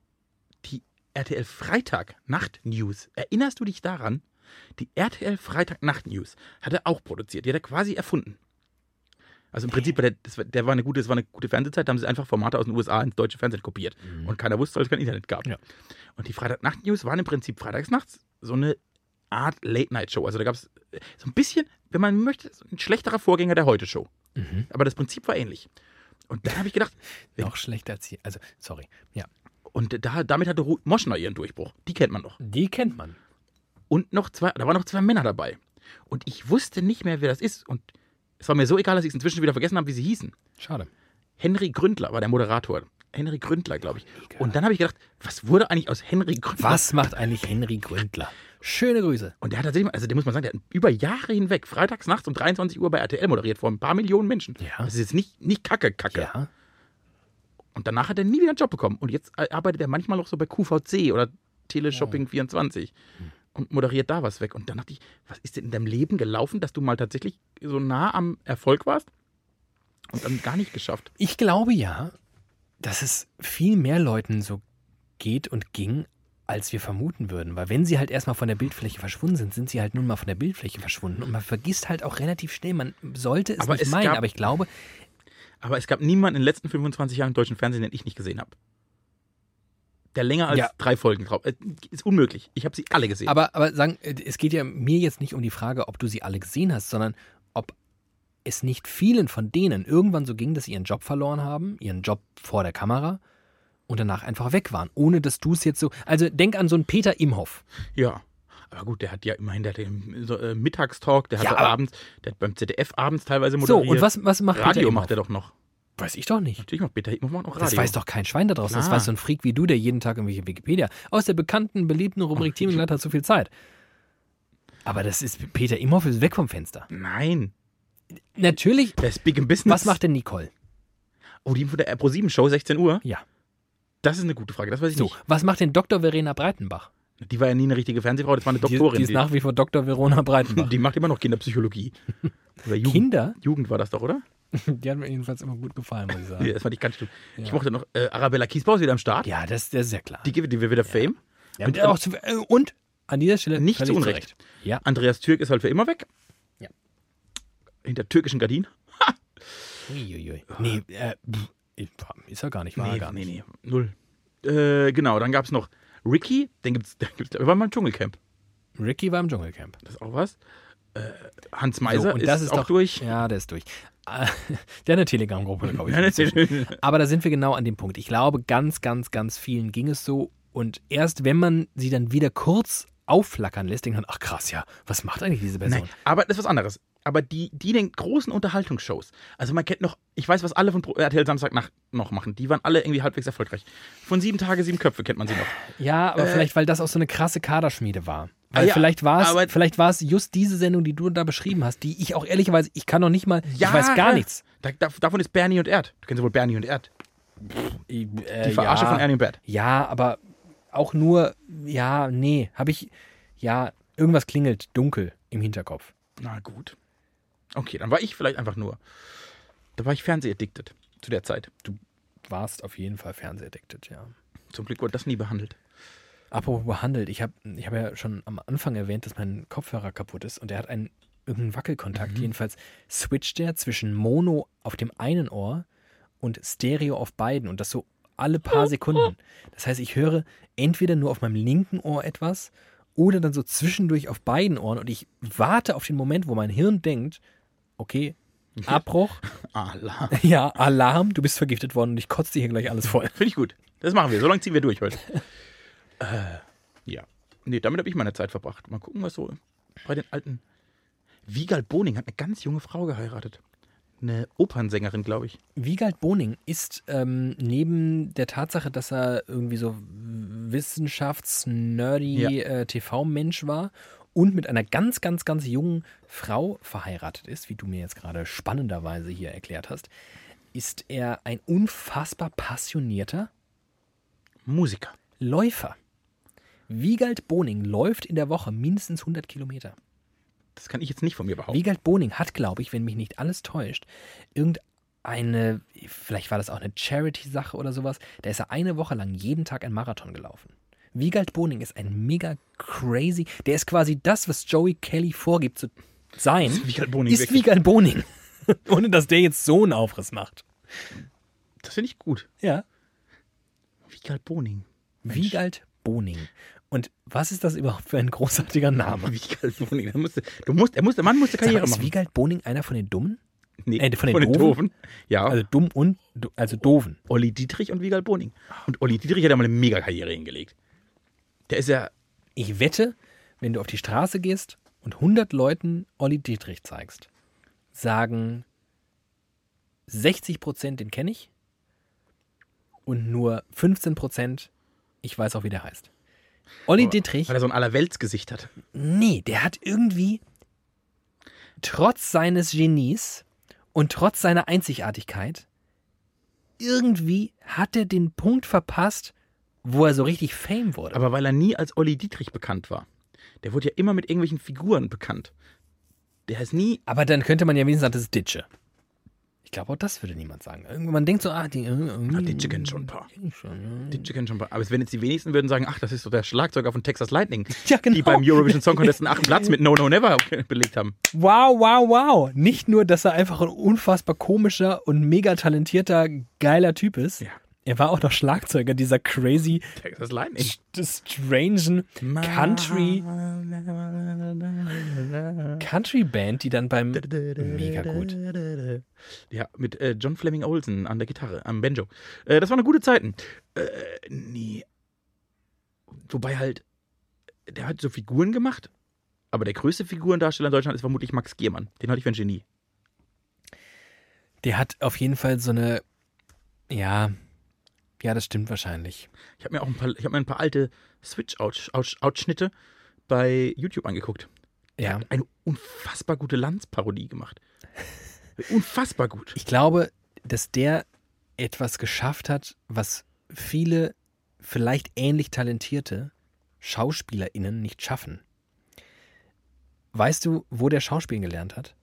die RTL Freitag Nacht News. Erinnerst du dich daran? Die RTL Freitag Nacht News hat er auch produziert. Die hat er quasi erfunden. Also im Prinzip, der, das, war- der war eine gute, das war eine gute Fernsehzeit, da haben sie einfach Formate aus den USA ins deutsche Fernsehen kopiert. Und keiner wusste, weil es kein Internet gab. Ja. Und die Freitag Nacht News waren im Prinzip freitags nachts so eine Art Late-Night-Show. Also da gab es so ein bisschen, wenn man möchte, so ein schlechterer Vorgänger der Heute-Show. Mhm. Aber das Prinzip war ähnlich. Und dann habe ich gedacht, Noch schlechter als hier. Also, sorry. Ja. und da, damit hatte Ruth Moschner ihren Durchbruch. Die kennt man noch. Die kennt man. Und noch zwei, da waren noch zwei Männer dabei. Und ich wusste nicht mehr, wer das ist. Und es war mir so egal, dass ich es inzwischen wieder vergessen habe, wie sie hießen. Schade. Henry Gründler war der Moderator. Henry Gründler, glaube ich. Und dann habe ich gedacht, was wurde eigentlich aus Henry Gründler? Was macht eigentlich Henry Gründler? Schöne Grüße. Und der hat tatsächlich, also der muss man sagen, der hat über Jahre hinweg, freitags nachts um 23 Uhr bei RTL moderiert, vor ein paar Millionen Menschen. Ja. Das ist jetzt nicht, nicht Kacke, Kacke. Ja. Und danach hat er nie wieder einen Job bekommen. Und jetzt äh, arbeitet er manchmal noch so bei QVC oder Teleshopping 24 und moderiert da was weg. Und dann dachte ich, was ist denn in deinem Leben gelaufen, dass du mal tatsächlich so nah am Erfolg warst und dann gar nicht geschafft? Ich glaube ja, dass es viel mehr Leuten so geht und ging, als wir vermuten würden. Weil wenn sie halt erstmal von der Bildfläche verschwunden sind, sind sie halt nun mal von der Bildfläche verschwunden. Und man vergisst halt auch relativ schnell, man sollte es Aber nicht es meinen, aber ich glaube, Aber es gab niemanden in den letzten 25 Jahren im deutschen Fernsehen, den ich nicht gesehen habe. Der länger als Ja. drei Folgen drauf. Äh, Ist unmöglich. Ich habe sie alle gesehen. aber, aber sagen, äh, es geht ja mir jetzt nicht um die Frage, ob du sie alle gesehen hast, sondern ob es nicht vielen von denen irgendwann so ging, dass sie ihren Job verloren haben, ihren Job vor der Kamera und danach einfach weg waren, ohne dass du es jetzt so. Also denk an so einen Peter Imhoff. Ja. Aber gut, der hat ja immerhin, der hat den so, äh, Mittagstalk, der hat Ja, abends, der hat beim ZDF abends teilweise So, moderiert. und was, was macht Peter Radio Imhoff? macht er doch noch. Weiß ich doch nicht. Natürlich macht Peter macht noch Radio. Das weiß doch kein Schwein da draußen. Das weiß so ein Freak wie du, der jeden Tag irgendwelche Wikipedia aus der bekannten, beliebten Rubrik Teamingleiter hat so viel Zeit. Aber das ist, Peter Imhoff ist weg vom Fenster. Nein. Natürlich. Der ist big im Business. Was macht denn Nicole? Oh, die von der Pro7-Show, 16 Uhr? Ja. Das ist eine gute Frage, das weiß ich So, nicht. was macht denn Dr. Verena Breitenbach? Die war ja nie eine richtige Fernsehfrau, das war eine Die, Doktorin. die ist nach wie vor Dr. Verona Breitenbach. die macht immer noch Kinderpsychologie. Jugend, Kinder? Jugend war das doch, oder? Die hat mir jedenfalls immer gut gefallen, muss ich sagen. Ja, das fand ich ganz schlimm. Ich mochte noch, äh, Arabella Kiesbau ist wieder am Start. Ja, das, das ist ja klar. Die gibt die wird wieder Fame. Ja, und, auch zu, äh, und an dieser Stelle Nicht zu Unrecht. Recht. Ja. Andreas Türk ist halt für immer weg. Ja. Hinter türkischen Gardinen. Uiuiui. Nee, äh, ist ja gar nicht wahr. nee, gar nee, nicht. nee, null. Äh, genau, dann gab es noch Ricky, den gibt's, den gibt's, der war mal im Dschungelcamp. Ricky war im Dschungelcamp. Das ist auch was. Äh, Hans Meiser So, und ist, das ist auch doch, durch. Ja, der ist durch. Der eine Telegram-Gruppe, glaube ich. Aber da sind wir genau an dem Punkt. Ich glaube, ganz, ganz, ganz vielen ging es so. Und erst wenn man sie dann wieder kurz aufflackern lässt, denkt man, ach krass, ja, was macht eigentlich diese Person? Nein, aber das ist was anderes. Aber die, die den großen Unterhaltungsshows, also man kennt noch, ich weiß, was alle von RTL Samstag nach, noch machen, die waren alle irgendwie halbwegs erfolgreich. Von sieben Tage, sieben Köpfe kennt man sie noch. Ja, aber Äh, vielleicht, weil das auch so eine krasse Kaderschmiede war. Ah Weil ja, vielleicht war es, vielleicht war es just diese Sendung, die du da beschrieben hast, die ich auch ehrlicherweise, ich kann noch nicht mal, ich weiß gar ja. nichts. Da, da, davon ist Bernie und Erd. Du kennst wohl Bernie und Erd. Die Die Verarsche von Ernie und Bert. Ja, aber auch nur, ja, nee, habe ich, ja, irgendwas klingelt dunkel im Hinterkopf. Na gut. Okay, dann war ich vielleicht einfach nur. Da war ich fernsehaddicted zu der Zeit. Du warst auf jeden Fall fernsehaddicted, ja. Zum Glück wurde das nie behandelt. Apropos behandelt, ich habe ich hab ja schon am Anfang erwähnt, dass mein Kopfhörer kaputt ist und er hat einen irgendeinen Wackelkontakt. Jedenfalls switcht er zwischen Mono auf dem einen Ohr und Stereo auf beiden und das so alle paar Sekunden. Das heißt, ich höre entweder nur auf meinem linken Ohr etwas oder dann so zwischendurch auf beiden Ohren und ich warte auf den Moment, wo mein Hirn denkt, okay, Abbruch, Allah. ja, Alarm, du bist vergiftet worden und ich kotze dir hier gleich alles voll. Finde ich gut. Das machen wir. So lange ziehen wir durch heute. äh, ja. Nee, damit habe ich meine Zeit verbracht. Mal gucken, was so bei den alten. Wiegald Boning hat eine ganz junge Frau geheiratet. Eine Opernsängerin, glaube ich. Wiegald Boning ist ähm, neben der Tatsache, dass er irgendwie so wissenschafts-nerdy Ja. äh, TV-Mensch war und mit einer ganz, ganz, ganz jungen Frau verheiratet ist, wie du mir jetzt gerade spannenderweise hier erklärt hast, ist er ein unfassbar passionierter Musiker. Läufer. Wiegald Boning läuft in der Woche mindestens 100 Kilometer. Das kann ich jetzt nicht von mir behaupten. Wiegald Boning hat, glaube ich, wenn mich nicht alles täuscht, irgendeine, vielleicht war das auch eine Charity-Sache oder sowas, da ist er eine Woche lang jeden Tag einen Marathon gelaufen. Wiegald Boning ist ein mega crazy, der ist quasi das, was Joey Kelly vorgibt zu sein, ist Wiegald Boning ist. Wiegald Boning. Ohne dass der jetzt so einen Aufriss macht. Das finde ich gut. Ja. Wiegald Boning. Mensch. Wiegald Boning. Und was ist das überhaupt für ein großartiger Name? Wiegald Boning, der musste, du musst, er musste, der Mann musste Karriere ist machen. Wiegald Boning einer von den Dummen? Nee, äh, von den Doofen? Ja, Also dumm und, also doofen. Olli Dietrich und Wiegald Boning. Und Olli Dietrich hat ja mal eine Mega-Karriere hingelegt. Der ist ja, Ich wette, wenn du auf die Straße gehst und 100 Leuten Olli Dietrich zeigst, sagen 60 Prozent, den kenne ich und nur 15 Prozent, ich weiß auch, wie der heißt. Olli Dietrich, weil er so ein Allerweltsgesicht hat. nee, der hat irgendwie trotz seines Genies und trotz seiner Einzigartigkeit irgendwie hat er den Punkt verpasst, wo er so richtig Fame wurde. Aber weil er nie als Olli Dietrich bekannt war. Der wurde ja immer mit irgendwelchen Figuren bekannt. Der ist nie. Aber dann könnte man ja wenigstens sagen, das ist Ditsche. Ich glaube, auch das würde niemand sagen. Irgendwann man denkt so, ah, die. Ah, Ditsche kennt schon ein paar. Kenn ich schon, ja. Ditsche kennt schon ein paar. Aber wenn jetzt die wenigsten würden sagen, ach, das ist so der Schlagzeuger von Texas Lightning, Ja, genau. die beim Eurovision Song Contest einen achten Platz mit No No Never belegt haben. Wow, wow, wow. Nicht nur, dass er einfach ein unfassbar komischer und mega talentierter, geiler Typ ist. Ja. Er war auch noch Schlagzeuger dieser crazy, Texas Lightning. strangen Country, Country Band, die dann beim Mega gut. Ja, mit äh, John Fleming Olsen an der Gitarre, am Banjo. Äh, das waren gute Zeiten. Äh, nee. Wobei halt, der hat so Figuren gemacht, aber der größte Figurendarsteller in Deutschland ist vermutlich Max Giermann. Den halte ich für ein Genie. Der hat auf jeden Fall so eine, ja, ja, das stimmt wahrscheinlich. Ich habe mir auch ein paar, ich habe mir ein paar alte Switch-Ausschnitte bei YouTube angeguckt. Ja. hat eine unfassbar gute Lanz-Parodie gemacht. unfassbar gut. Ich glaube, dass der etwas geschafft hat, was viele vielleicht ähnlich talentierte SchauspielerInnen nicht schaffen. Weißt du, wo der Schauspielen gelernt hat?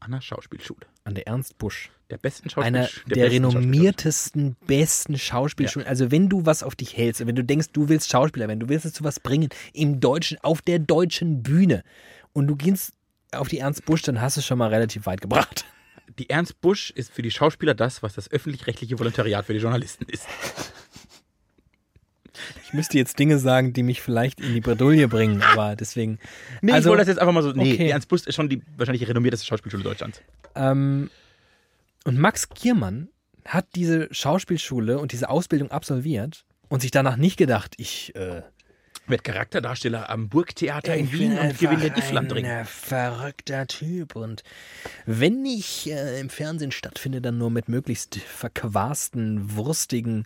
An der Schauspielschule. An der Ernst Busch. Der besten Schauspiel Einer der der, renommiertesten, besten Schauspielschulen. Also wenn du was auf dich hältst, wenn du denkst, du willst Schauspieler werden, du willst es zu was bringen, im Deutschen, auf der deutschen Bühne und du gehst auf die Ernst Busch, dann hast du es schon mal relativ weit gebracht. Die Ernst Busch ist für die Schauspieler das, was das öffentlich-rechtliche Volontariat für die Journalisten ist. Ich müsste jetzt Dinge sagen, die mich vielleicht in die Bredouille bringen, aber deswegen. Nee, Also, ich wollte das jetzt einfach mal so. Nee, okay. die Ernst Busch ist schon die wahrscheinlich renommierteste Schauspielschule Deutschlands. Ähm, und Max Giermann hat diese Schauspielschule und diese Ausbildung absolviert und sich danach nicht gedacht, ich, äh, Wird Charakterdarsteller am Burgtheater in Wien und gewinnt den einfach Iflandring. ein verrückter Typ und wenn ich äh, im Fernsehen stattfinde, dann nur mit möglichst verquasten, wurstigen,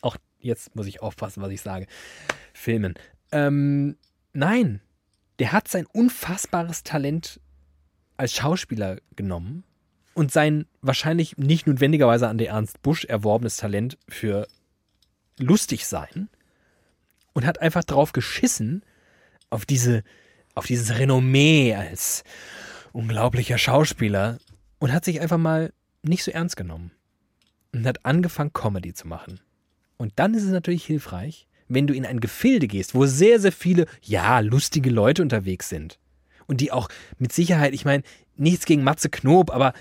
auch jetzt muss ich aufpassen, was ich sage, Filmen. Ähm, nein, der hat sein unfassbares Talent als Schauspieler genommen und sein wahrscheinlich nicht notwendigerweise an der Ernst Busch erworbenes Talent für lustig sein und hat einfach drauf geschissen auf diese auf dieses Renommee als unglaublicher Schauspieler und hat sich einfach mal nicht so ernst genommen und hat angefangen Comedy zu machen. Und dann ist es natürlich hilfreich, wenn du in ein Gefilde gehst, wo sehr sehr viele ja lustige Leute unterwegs sind und die auch mit Sicherheit, ich meine, nichts gegen Matze Knob, aber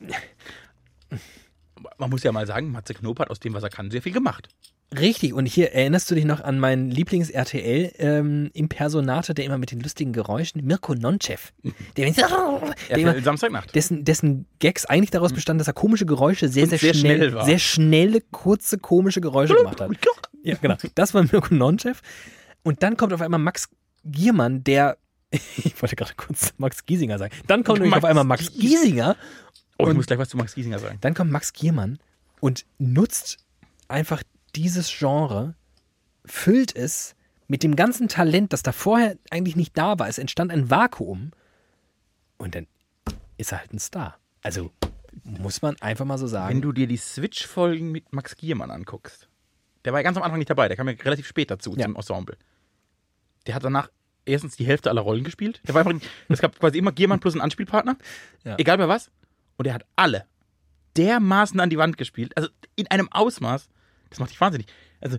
Man muss ja mal sagen, Matze Knob hat aus dem, was er kann, sehr viel gemacht. Richtig, und hier erinnerst du dich noch an meinen Lieblings-RTL-Impersonator, der immer mit den lustigen Geräuschen, Mirko Nonchev. Der, der immer, Er Samstagnacht. dessen, dessen Gags eigentlich daraus bestanden, dass er komische Geräusche sehr, sehr, sehr schnell, schnell war. sehr schnelle, kurze, komische Geräusche gemacht hat. Ja, genau. Das war Mirko Nonchev. Und dann kommt auf einmal Max Giermann, der, ich wollte gerade kurz Max Giesinger sagen. Dann kommt nämlich Max auf einmal Max Gies- Giesinger. Oh, ich Und- muss gleich was zu Max Giesinger sagen. Dann kommt Max Giermann und nutzt einfach dieses Genre, füllt es mit dem ganzen Talent, das da vorher eigentlich nicht da war. Es entstand ein Vakuum und dann ist er halt ein Star. Also muss man einfach mal so Wenn sagen. du dir die Switch-Folgen mit Max Giermann anguckst, der war ja ganz am Anfang nicht dabei, der kam ja relativ spät dazu Ja. zum Ensemble. Der hat danach erstens die Hälfte aller Rollen gespielt. Der war einfach, es gab quasi immer Giermann plus einen Anspielpartner, Ja. egal bei was. Und er hat alle dermaßen an die Wand gespielt, also in einem Ausmaß, das macht dich wahnsinnig. Also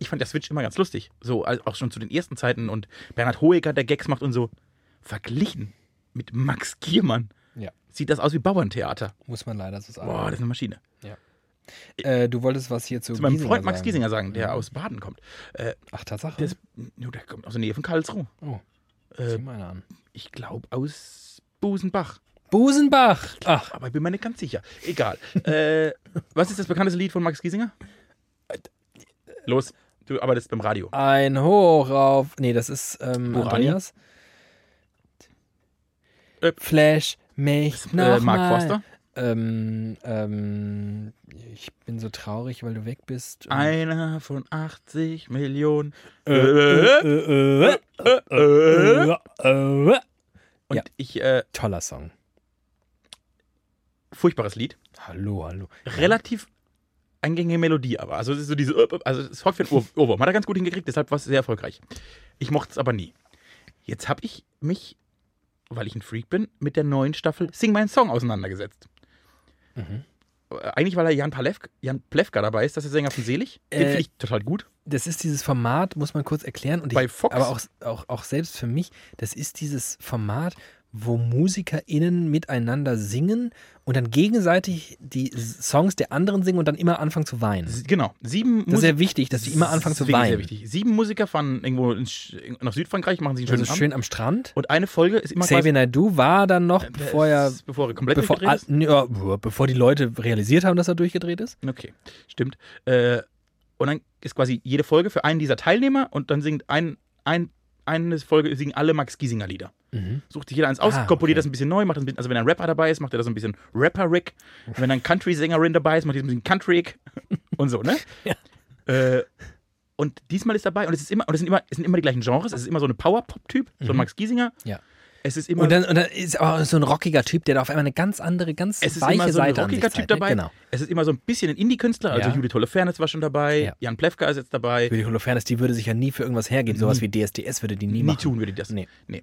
ich fand der Switch immer ganz lustig, so also auch schon zu den ersten Zeiten und Bernhard Hoeker, der Gags macht und so. Verglichen mit Max Giermann Ja. sieht das aus wie Bauerntheater. Muss man leider so sagen. Boah, das ist eine Maschine. Ja. Äh, du wolltest was hier zu, Zu meinem Giesinger Freund Max. Giesinger sagen, der aus Baden kommt. Äh, Ach, Tatsache? der, ist, der kommt aus der Nähe von Karlsruhe. oh, Äh, sieh mal an. ich glaube aus Busenbach. Busenbach. Ach, Aber ich bin mir nicht ganz sicher. Egal. äh, was ist das bekannteste Lied von Max Giesinger? Los, du arbeitest beim Radio. ein Hoch auf. Nee, das ist ähm? Andreas. Äh, Flash mich noch äh, Mark mal. Forster. Ähm, ähm, ich bin so traurig, weil du weg bist. Einer von 80 Millionen. äh, äh, äh, äh, äh. Und ich, äh, Toller Song. Furchtbares Lied. Hallo, hallo. Relativ eingängige Melodie, aber. Also, es ist so diese, also, es ist häufig ein Ohr- Ohrwurm. Hat er ganz gut hingekriegt, deshalb war es sehr erfolgreich. Ich mochte es aber nie. Jetzt habe ich mich, weil ich ein Freak bin, mit der neuen Staffel Sing meinen Song auseinandergesetzt. Mhm. Äh, Eigentlich, weil da Jan, Palewka, Jan Plewka dabei ist, das ist der Sänger von Selig. Den Äh, finde ich total gut. Das ist dieses Format, muss man kurz erklären. Und ich, Bei Fox? Aber auch, auch, auch selbst für mich, das ist dieses Format, wo MusikerInnen miteinander singen und dann gegenseitig die Songs der anderen singen und dann immer anfangen zu weinen. Genau. Sieben Das ist sehr wichtig, dass die immer anfangen zu weinen. Sehr wichtig. Sieben Musiker fahren irgendwo in, nach Südfrankreich, machen sich einen schönen Also Abend. schön am Strand. Und eine Folge ist immer Xavier Naidoo war dann noch, quasi, bevor er, bevor er komplett bevor, durchgedreht ist. ja, bevor die Leute realisiert haben, dass er durchgedreht ist. Okay, stimmt. Äh, und dann ist quasi jede Folge für einen dieser Teilnehmer und dann singt ein, ein, eine Folge singen alle Max Giesinger Lieder. Mhm. Sucht sich jeder eins aus, Ah, komponiert okay. das ein bisschen neu, macht das ein bisschen, also wenn ein Rapper dabei ist, macht er das so ein bisschen Rapper-Rick. Wenn ein Country-Sängerin dabei ist, macht er ein bisschen Country-Rick und so, ne? Ja. Äh, und diesmal ist dabei, und es ist immer, und es sind immer, es sind immer die gleichen Genres, es ist immer so eine Power-Pop-Typ, so ein Max Giesinger. Mhm. Ja. Es ist immer, Und dann, und dann ist aber auch so ein rockiger Typ, der da auf einmal eine ganz andere, ganz es ist weiche immer so ein Seite rockiger Typ zeigt, ne? dabei. Genau. Es ist immer so ein bisschen ein Indie-Künstler, also Ja. Judith Holofernes war schon dabei, Ja. Jan Plewka ist jetzt dabei. Judith Holofernes, die würde sich ja nie für irgendwas hergeben. Sowas wie DSDS würde die nie, Nie machen. tun würde die das. Nee. nee.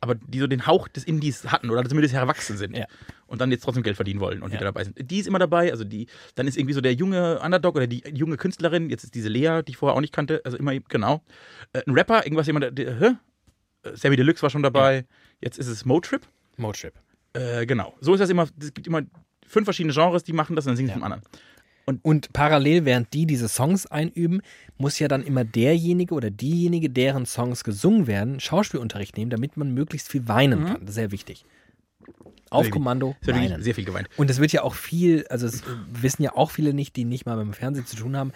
Aber die so den Hauch des Indies hatten oder zumindest erwachsen sind Ja. und dann jetzt trotzdem Geld verdienen wollen und Ja. wieder dabei sind. Die ist immer dabei, also die, dann ist irgendwie so der junge Underdog oder die junge Künstlerin, jetzt ist diese Lea, die ich vorher auch nicht kannte, also immer, genau. Äh, ein Rapper, irgendwas jemand, der, hä? Sammy Deluxe war schon dabei, jetzt ist es Motrip. Motrip. Äh, genau. So ist das immer, es gibt immer fünf verschiedene Genres, die machen das und dann singen sie Ja. vom anderen. Und parallel, während die diese Songs einüben, muss ja dann immer derjenige oder diejenige, deren Songs gesungen werden, Schauspielunterricht nehmen, damit man möglichst viel weinen kann. Das ist sehr wichtig. Auf Sehr Kommando wirklich weinen. sehr viel geweint. Und es wird ja auch viel, also es wissen ja auch viele nicht, die nicht mal mit dem Fernsehen zu tun haben.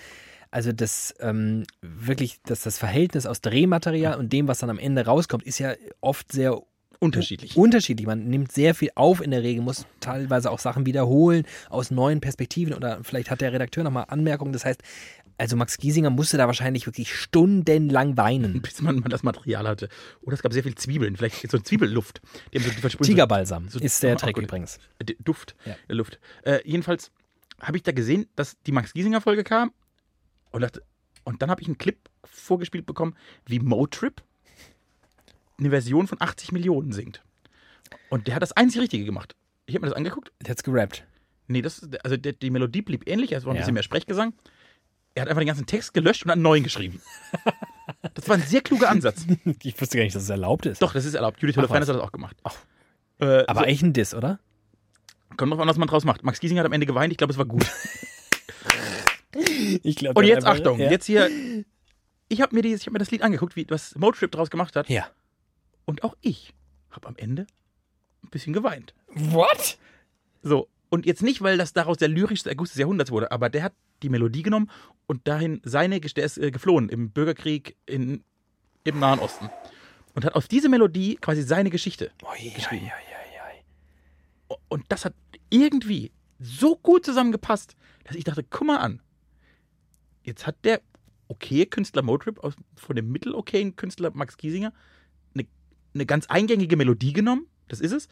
Also das ähm, wirklich, dass das Verhältnis aus Drehmaterial und dem, was dann am Ende rauskommt, ist ja oft sehr Unterschiedlich. unterschiedlich. Man nimmt sehr viel auf in der Regel, muss teilweise auch Sachen wiederholen aus neuen Perspektiven oder vielleicht hat der Redakteur nochmal Anmerkungen. Das heißt, also Max Giesinger musste da wahrscheinlich wirklich stundenlang weinen. bis man, man das Material hatte. Oder es gab sehr viel Zwiebeln, vielleicht so Zwiebelluft. Die haben so, die Tigerbalsam so- ist der Trick gut. übrigens. Äh, Duft, Ja. der Luft. Äh, jedenfalls habe ich da gesehen, dass die Max Giesinger Folge kam und dachte, und dann habe ich einen Clip vorgespielt bekommen, wie Motrip eine Version von 80 Millionen singt. Und der hat das einzig Richtige gemacht. Ich habe mir das angeguckt. Der hat's gerappt. Nee, das, also der, die Melodie blieb ähnlich, es war ein Ja. bisschen mehr Sprechgesang. Er hat einfach den ganzen Text gelöscht und einen neuen geschrieben. Das war ein sehr kluger Ansatz. Ich wusste gar nicht, dass es erlaubt ist. Doch, das ist erlaubt. Judith Holofernes hat das auch gemacht. Ach. Äh, Aber so, eigentlich ein Diss, oder? kommt drauf an, was man draus macht. Max Giesinger hat am Ende geweint, ich glaube, es war gut. Ich glaube. Und jetzt Achtung, jetzt hier. Ich habe mir, dieses- ich hab mir das Lied angeguckt, wie, was Motrip draus gemacht hat. Ja. Und auch ich habe am Ende ein bisschen geweint. What? So. Und jetzt nicht, weil das daraus der lyrischste Erguss des Jahrhunderts wurde, aber der hat die Melodie genommen und dahin seine, der ist äh, geflohen im Bürgerkrieg in, im Nahen Osten. Und hat auf diese Melodie quasi seine Geschichte. Oi, oi, oi, oi. Und das hat irgendwie so gut zusammengepasst, dass ich dachte, guck mal an. Jetzt hat der okaye Künstler Motrip aus, von dem mittelokayen Künstler Max Giesinger eine, ganz eingängige Melodie genommen, das ist es,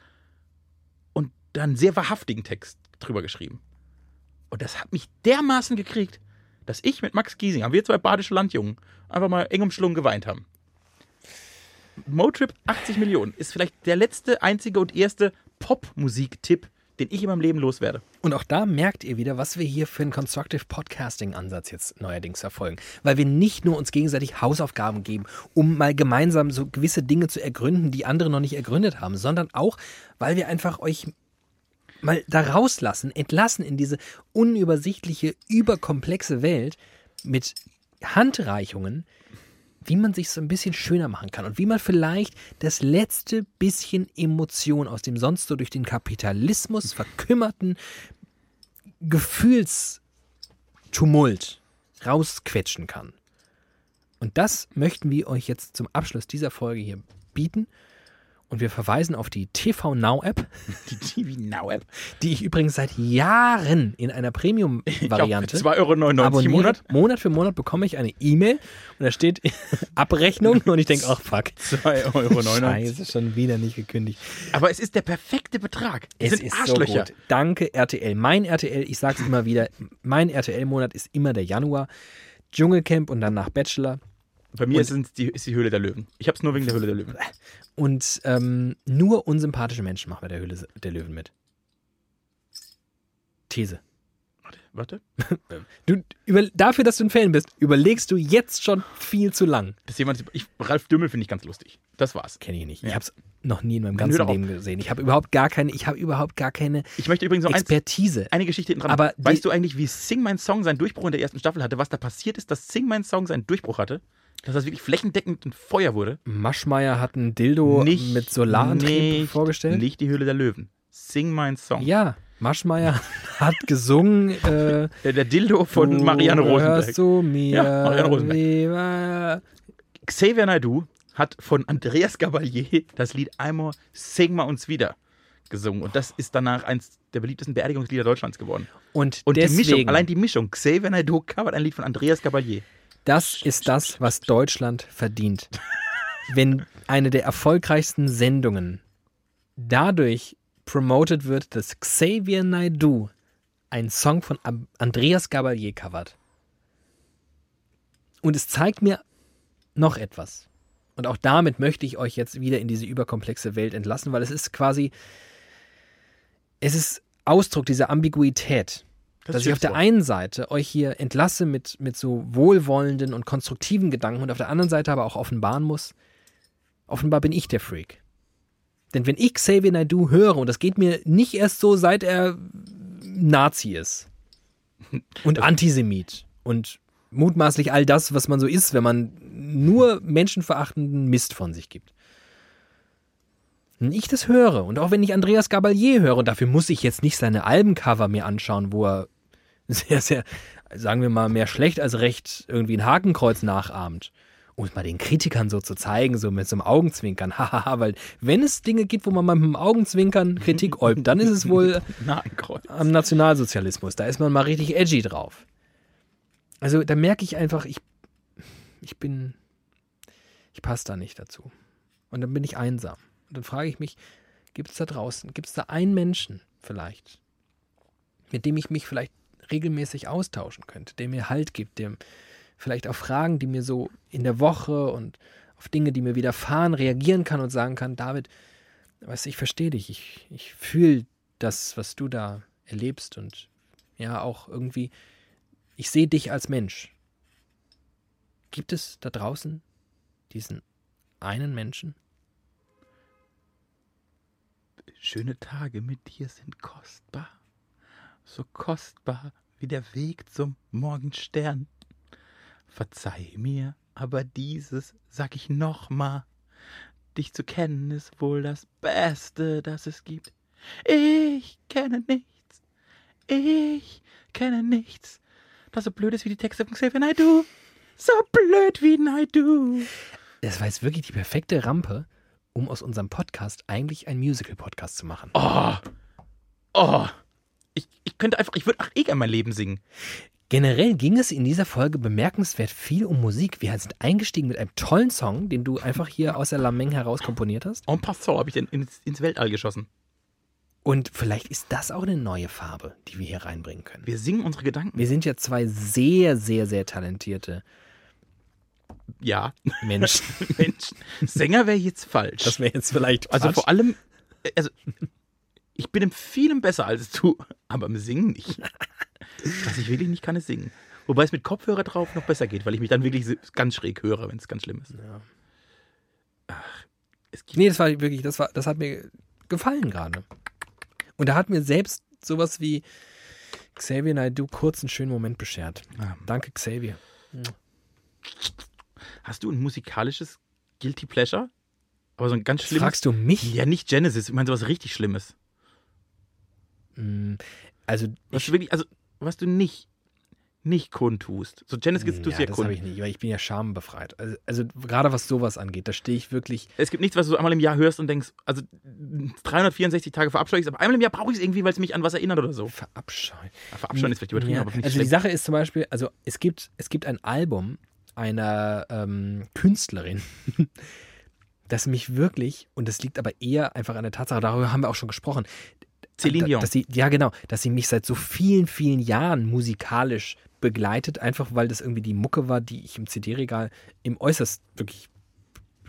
und dann sehr wahrhaftigen Text drüber geschrieben. Und das hat mich dermaßen gekriegt, dass ich mit Max Giesinger, wir zwei badische Landjungen, einfach mal eng umschlungen geweint haben. Motrip 80 Millionen ist vielleicht der letzte, einzige und erste Popmusik-Tipp, den ich in meinem Leben loswerde. Und auch da merkt ihr wieder, was wir hier für einen Constructive Podcasting-Ansatz jetzt neuerdings verfolgen. Weil wir nicht nur uns gegenseitig Hausaufgaben geben, um mal gemeinsam so gewisse Dinge zu ergründen, die andere noch nicht ergründet haben, sondern auch, weil wir einfach euch mal da rauslassen, entlassen in diese unübersichtliche, überkomplexe Welt mit Handreichungen, wie man sich so ein bisschen schöner machen kann und wie man vielleicht das letzte bisschen Emotion aus dem sonst so durch den Kapitalismus verkümmerten Gefühlstumult rausquetschen kann. Und das möchten wir euch jetzt zum Abschluss dieser Folge hier bieten. Und wir verweisen auf die TV Now App, Die TV Now App. die ich übrigens seit Jahren in einer Premium-Variante 2,99 Euro im. Monat. Monat für Monat bekomme ich eine E-Mail und da steht Abrechnung und ich denke, ach fuck. 2,99 Euro. Scheiße, schon wieder nicht gekündigt. Aber es ist der perfekte Betrag. Es, Es sind ist Arschlöcher. so gut. Danke RTL. Mein RTL, ich sag's immer wieder, mein RTL-Monat ist immer der Januar. Dschungelcamp und danach Bachelor. Bei mir sind's die, ist die Höhle der Löwen. Ich hab's nur wegen der Höhle der Löwen. Und ähm, nur unsympathische Menschen machen bei der Höhle der Löwen mit. These. Warte. Du, über, dafür, dass du ein Fan bist, überlegst du jetzt schon viel zu lang. Das ist jemand, ich, Ralf Dümmel finde ich ganz lustig. Das war's. Kenne ich nicht. Ja. Ich habe es noch nie in meinem ganzen. Leben gesehen. Ich habe überhaupt gar keine, ich habe überhaupt gar keine Ich möchte übrigens noch eins, Expertise. eine Geschichte hinten dran. Aber weißt du eigentlich, wie Sing Mein Song seinen Durchbruch in der ersten Staffel hatte? Was da passiert ist, dass Sing Mein Song seinen Durchbruch hatte? Dass das wirklich flächendeckend ein Feuer wurde? Maschmeyer hat ein Dildo mit Solarantrieb nicht, vorgestellt. Nicht die Höhle der Löwen. Sing Mein Song. Ja, Maschmeyer hat gesungen. Äh, Der, der Dildo von du Marianne Rosenberg. zu mir. Ja, Marianne Rosenberg. Xavier Naidoo hat von Andreas Gabalier das Lied einmal Sing mal uns wieder gesungen. Und das ist danach eins der beliebtesten Beerdigungslieder Deutschlands geworden. Und, Und die deswegen, Mischung, allein die Mischung, Xavier Naidoo covert ein Lied von Andreas Gabalier. Das ist das, was Deutschland verdient. Wenn eine der erfolgreichsten Sendungen dadurch promoted wird, dass Xavier Naidoo einen Song von Andreas Gabalier covert. Und es zeigt mir noch etwas. Und auch damit möchte ich euch jetzt wieder in diese überkomplexe Welt entlassen, weil es ist quasi, es ist Ausdruck dieser Ambiguität. Das dass ich auf der einen Seite euch hier entlasse mit, mit so wohlwollenden und konstruktiven Gedanken und auf der anderen Seite aber auch offenbaren muss, offenbar bin ich der Freak. Denn wenn ich Xavier Naidoo höre, und das geht mir nicht erst so, seit er Nazi ist und Antisemit und mutmaßlich all das, was man so ist, wenn man nur menschenverachtenden Mist von sich gibt. Wenn ich das höre und auch wenn ich Andreas Gabalier höre, und dafür muss ich jetzt nicht seine Albencover mir anschauen, wo er sehr, sehr, sagen wir mal, mehr schlecht als recht irgendwie ein Hakenkreuz nachahmt. Um es mal den Kritikern so zu zeigen, so mit so einem Augenzwinkern. Hahaha, weil wenn es Dinge gibt, wo man mal mit dem Augenzwinkern Kritik äubt, dann ist es wohl am Nationalsozialismus. Da ist man mal richtig edgy drauf. Also da merke ich einfach, ich, ich bin, ich passe da nicht dazu. Und dann bin ich einsam. Und dann frage ich mich, gibt es da draußen, gibt es da einen Menschen vielleicht, mit dem ich mich vielleicht regelmäßig austauschen könnte, der mir Halt gibt, dem vielleicht auf Fragen, die mir so in der Woche und auf Dinge, die mir widerfahren, reagieren kann und sagen kann, David, weißt du, ich verstehe dich, ich, ich fühle das, was du da erlebst und ja auch irgendwie, ich sehe dich als Mensch. Gibt es da draußen diesen einen Menschen? Schöne Tage mit dir sind kostbar. So kostbar wie der Weg zum Morgenstern. Verzeih mir, aber dieses sag ich nochmal. Dich zu kennen ist wohl das Beste, das es gibt. Ich kenne nichts. Ich kenne nichts. Das so blöd ist wie die Texte von Xavier Naidoo. So blöd wie Naidoo. Das war jetzt wirklich die perfekte Rampe, um aus unserem Podcast eigentlich einen Musical-Podcast zu machen. Oh. Oh. Ich, ich könnte einfach, ich würde auch eh gerne mein Leben singen. Generell ging es in dieser Folge bemerkenswert viel um Musik. Wir sind eingestiegen mit einem tollen Song, den du einfach hier aus der Lameng heraus komponiert hast. En passant habe ich den ins, ins Weltall geschossen. Und vielleicht ist das auch eine neue Farbe, die wir hier reinbringen können. Wir singen unsere Gedanken. Wir sind ja zwei sehr, sehr, sehr talentierte Ja, Menschen. Menschen. Sänger wäre jetzt falsch. Das wäre jetzt vielleicht also Quatsch. vor allem, äh, also ich bin im vielem besser als du, aber im Singen nicht. Was ich wirklich nicht kann, ist singen. Wobei es mit Kopfhörer drauf noch besser geht, weil ich mich dann wirklich ganz schräg höre, wenn es ganz schlimm ist. Ja. Es gibt Nee, das war wirklich, das war, das hat mir gefallen gerade. Und da hat mir selbst sowas wie Xavier Naidoo kurz einen schönen Moment beschert. Ah. Danke, Xavier. Hast du ein musikalisches Guilty Pleasure? Aber so ein ganz schlimmes. Fragst du mich? Ja, nicht Genesis. Ich meine, sowas richtig Schlimmes. Mm, Also, Was ich, du wirklich, also, was du nicht, nicht kundtust. So Genesis tust du ja, ja das habe kund. ich nicht, weil ich bin ja schambefreit. Also, also gerade was sowas angeht, da stehe ich wirklich. Es gibt nichts, was du einmal im Jahr hörst und denkst, also 364 Tage verabscheue ich es, aber einmal im Jahr brauche ich es irgendwie, weil es mich an was erinnert oder so. Verabscheuen. Ja, Verabscheuen ist vielleicht übertrieben, Ja, aber also die schlecht. Sache ist zum Beispiel, also es gibt, es gibt ein Album einer ähm, Künstlerin, das mich wirklich, und das liegt aber eher einfach an der Tatsache, darüber haben wir auch schon gesprochen, Celine da- Dion. Sie, ja, genau, dass sie mich seit so vielen, vielen Jahren musikalisch begleitet, einfach weil das irgendwie die Mucke war, die ich im CD-Regal im äußerst wirklich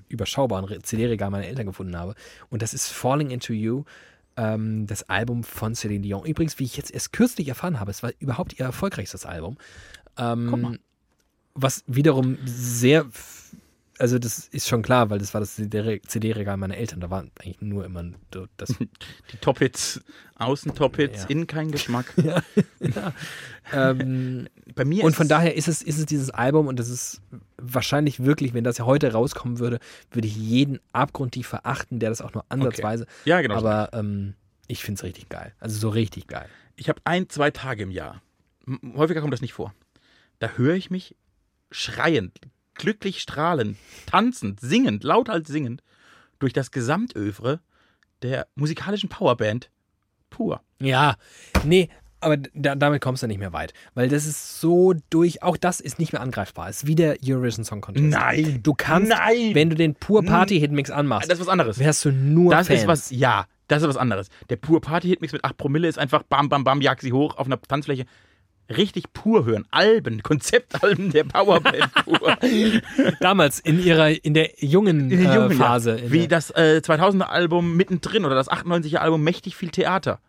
überschaubaren Re- CD-Regal meiner Eltern gefunden habe. Und das ist Falling Into You, ähm, das Album von Celine Dion. Übrigens, wie ich jetzt erst kürzlich erfahren habe, es war überhaupt ihr erfolgreichstes Album. Ähm. Was wiederum sehr, also das ist schon klar, weil das war das CD-Regal meiner Eltern. Da war eigentlich nur immer das Die Top-Hits, Außen-Top-Hits, Ja. innen kein Geschmack. ähm, Bei mir und von daher ist es, ist es dieses Album und das ist wahrscheinlich wirklich, wenn das ja heute rauskommen würde, würde ich jeden abgrundtief verachten, der das auch nur ansatzweise. Ja, genau. Aber ähm, ich finde es richtig geil. Also so richtig geil. ich habe ein, zwei Tage im Jahr. Häufiger kommt das nicht vor. Da höre ich mich schreiend, glücklich strahlend, tanzend, singend, lauthals singend durch das Gesamtövre der musikalischen Powerband pur. Ja, nee, aber da, damit kommst du nicht mehr weit. Weil das ist so durch, auch das ist nicht mehr angreifbar. Es ist wie der Eurovision Song Contest. Nein. Du kannst, Nein. wenn du den pur Party Hitmix anmachst, Das ist was anderes. wärst du nur Das Fans. ist was, ja, das ist was anderes. Der pur Party-Hitmix mit 8 Promille ist einfach bam, bam, bam, jag sie hoch auf einer Tanzfläche. Richtig pur hören. Alben, Konzeptalben der Powerband pur. Damals in ihrer, in der jungen, In den äh, jungen Phase. Jahren. in Wie der- das äh, 2000er Album mittendrin oder das 98er Album Mächtig viel Theater.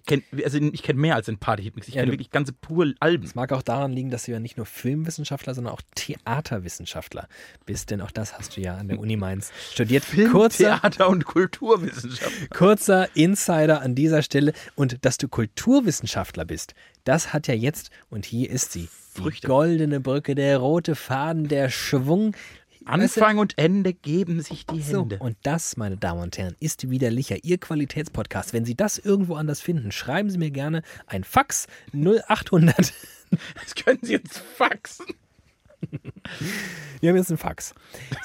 Ich, kenne also ich kenn mehr als den Party-Hitmix. Ich Ja, kenne wirklich ganze pur Alben. Es mag auch daran liegen, dass du ja nicht nur Filmwissenschaftler, sondern auch Theaterwissenschaftler bist, denn auch das hast du ja an der Uni Mainz studiert. kurzer, Theater und Kulturwissenschaft. kurzer Insider an dieser Stelle. Und dass du Kulturwissenschaftler bist, das hat ja jetzt, und hier ist sie, die Früchte. goldene Brücke, der rote Faden, der Schwung. Anfang und Ende geben sich die So, Hände. und das, meine Damen und Herren, ist widerlicher, Ihr Qualitätspodcast. Wenn Sie das irgendwo anders finden, schreiben Sie mir gerne ein Fax 0800. Das können Sie uns faxen. Wir haben jetzt einen Fax.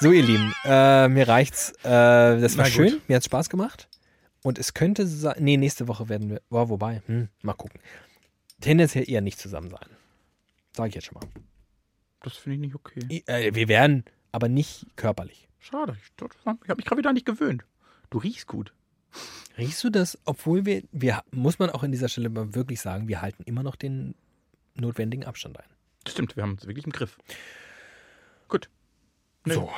So, ihr Lieben, äh, mir reicht's. Äh, das war Na gut. schön, mir hat's Spaß gemacht. Und es könnte sein, nee, nächste Woche werden wir, boah, wobei, hm, mal gucken. Tendenziell eher nicht zusammen sein. Sag ich jetzt schon mal. Das finde ich nicht okay. I- Äh, wir werden, aber nicht körperlich. Schade. Ich, ich habe mich gerade wieder nicht gewöhnt. Du riechst gut. Riechst du das, obwohl wir, wir, muss man auch an dieser Stelle mal wirklich sagen, wir halten immer noch den notwendigen Abstand ein. Das stimmt, wir haben es wirklich im Griff. Gut. Nee, So.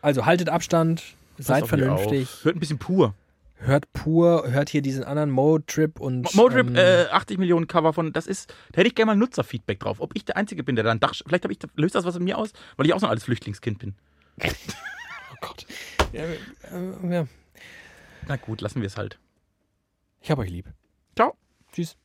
Also haltet Abstand, Passt seid vernünftig. Hört ein bisschen pur. Hört pur, hört hier diesen anderen Mo-Trip und. Motrip, ähm, äh, 80 Millionen Cover von, das ist, da hätte ich gerne mal Nutzerfeedback drauf. Ob ich der Einzige bin, der da ein Dach, vielleicht ich, löst das was in mir aus, weil ich auch so ein altes Flüchtlingskind bin. Oh Gott. Ja, äh, ja. Na gut, lassen wir es halt. Ich hab euch lieb. Ciao. Tschüss.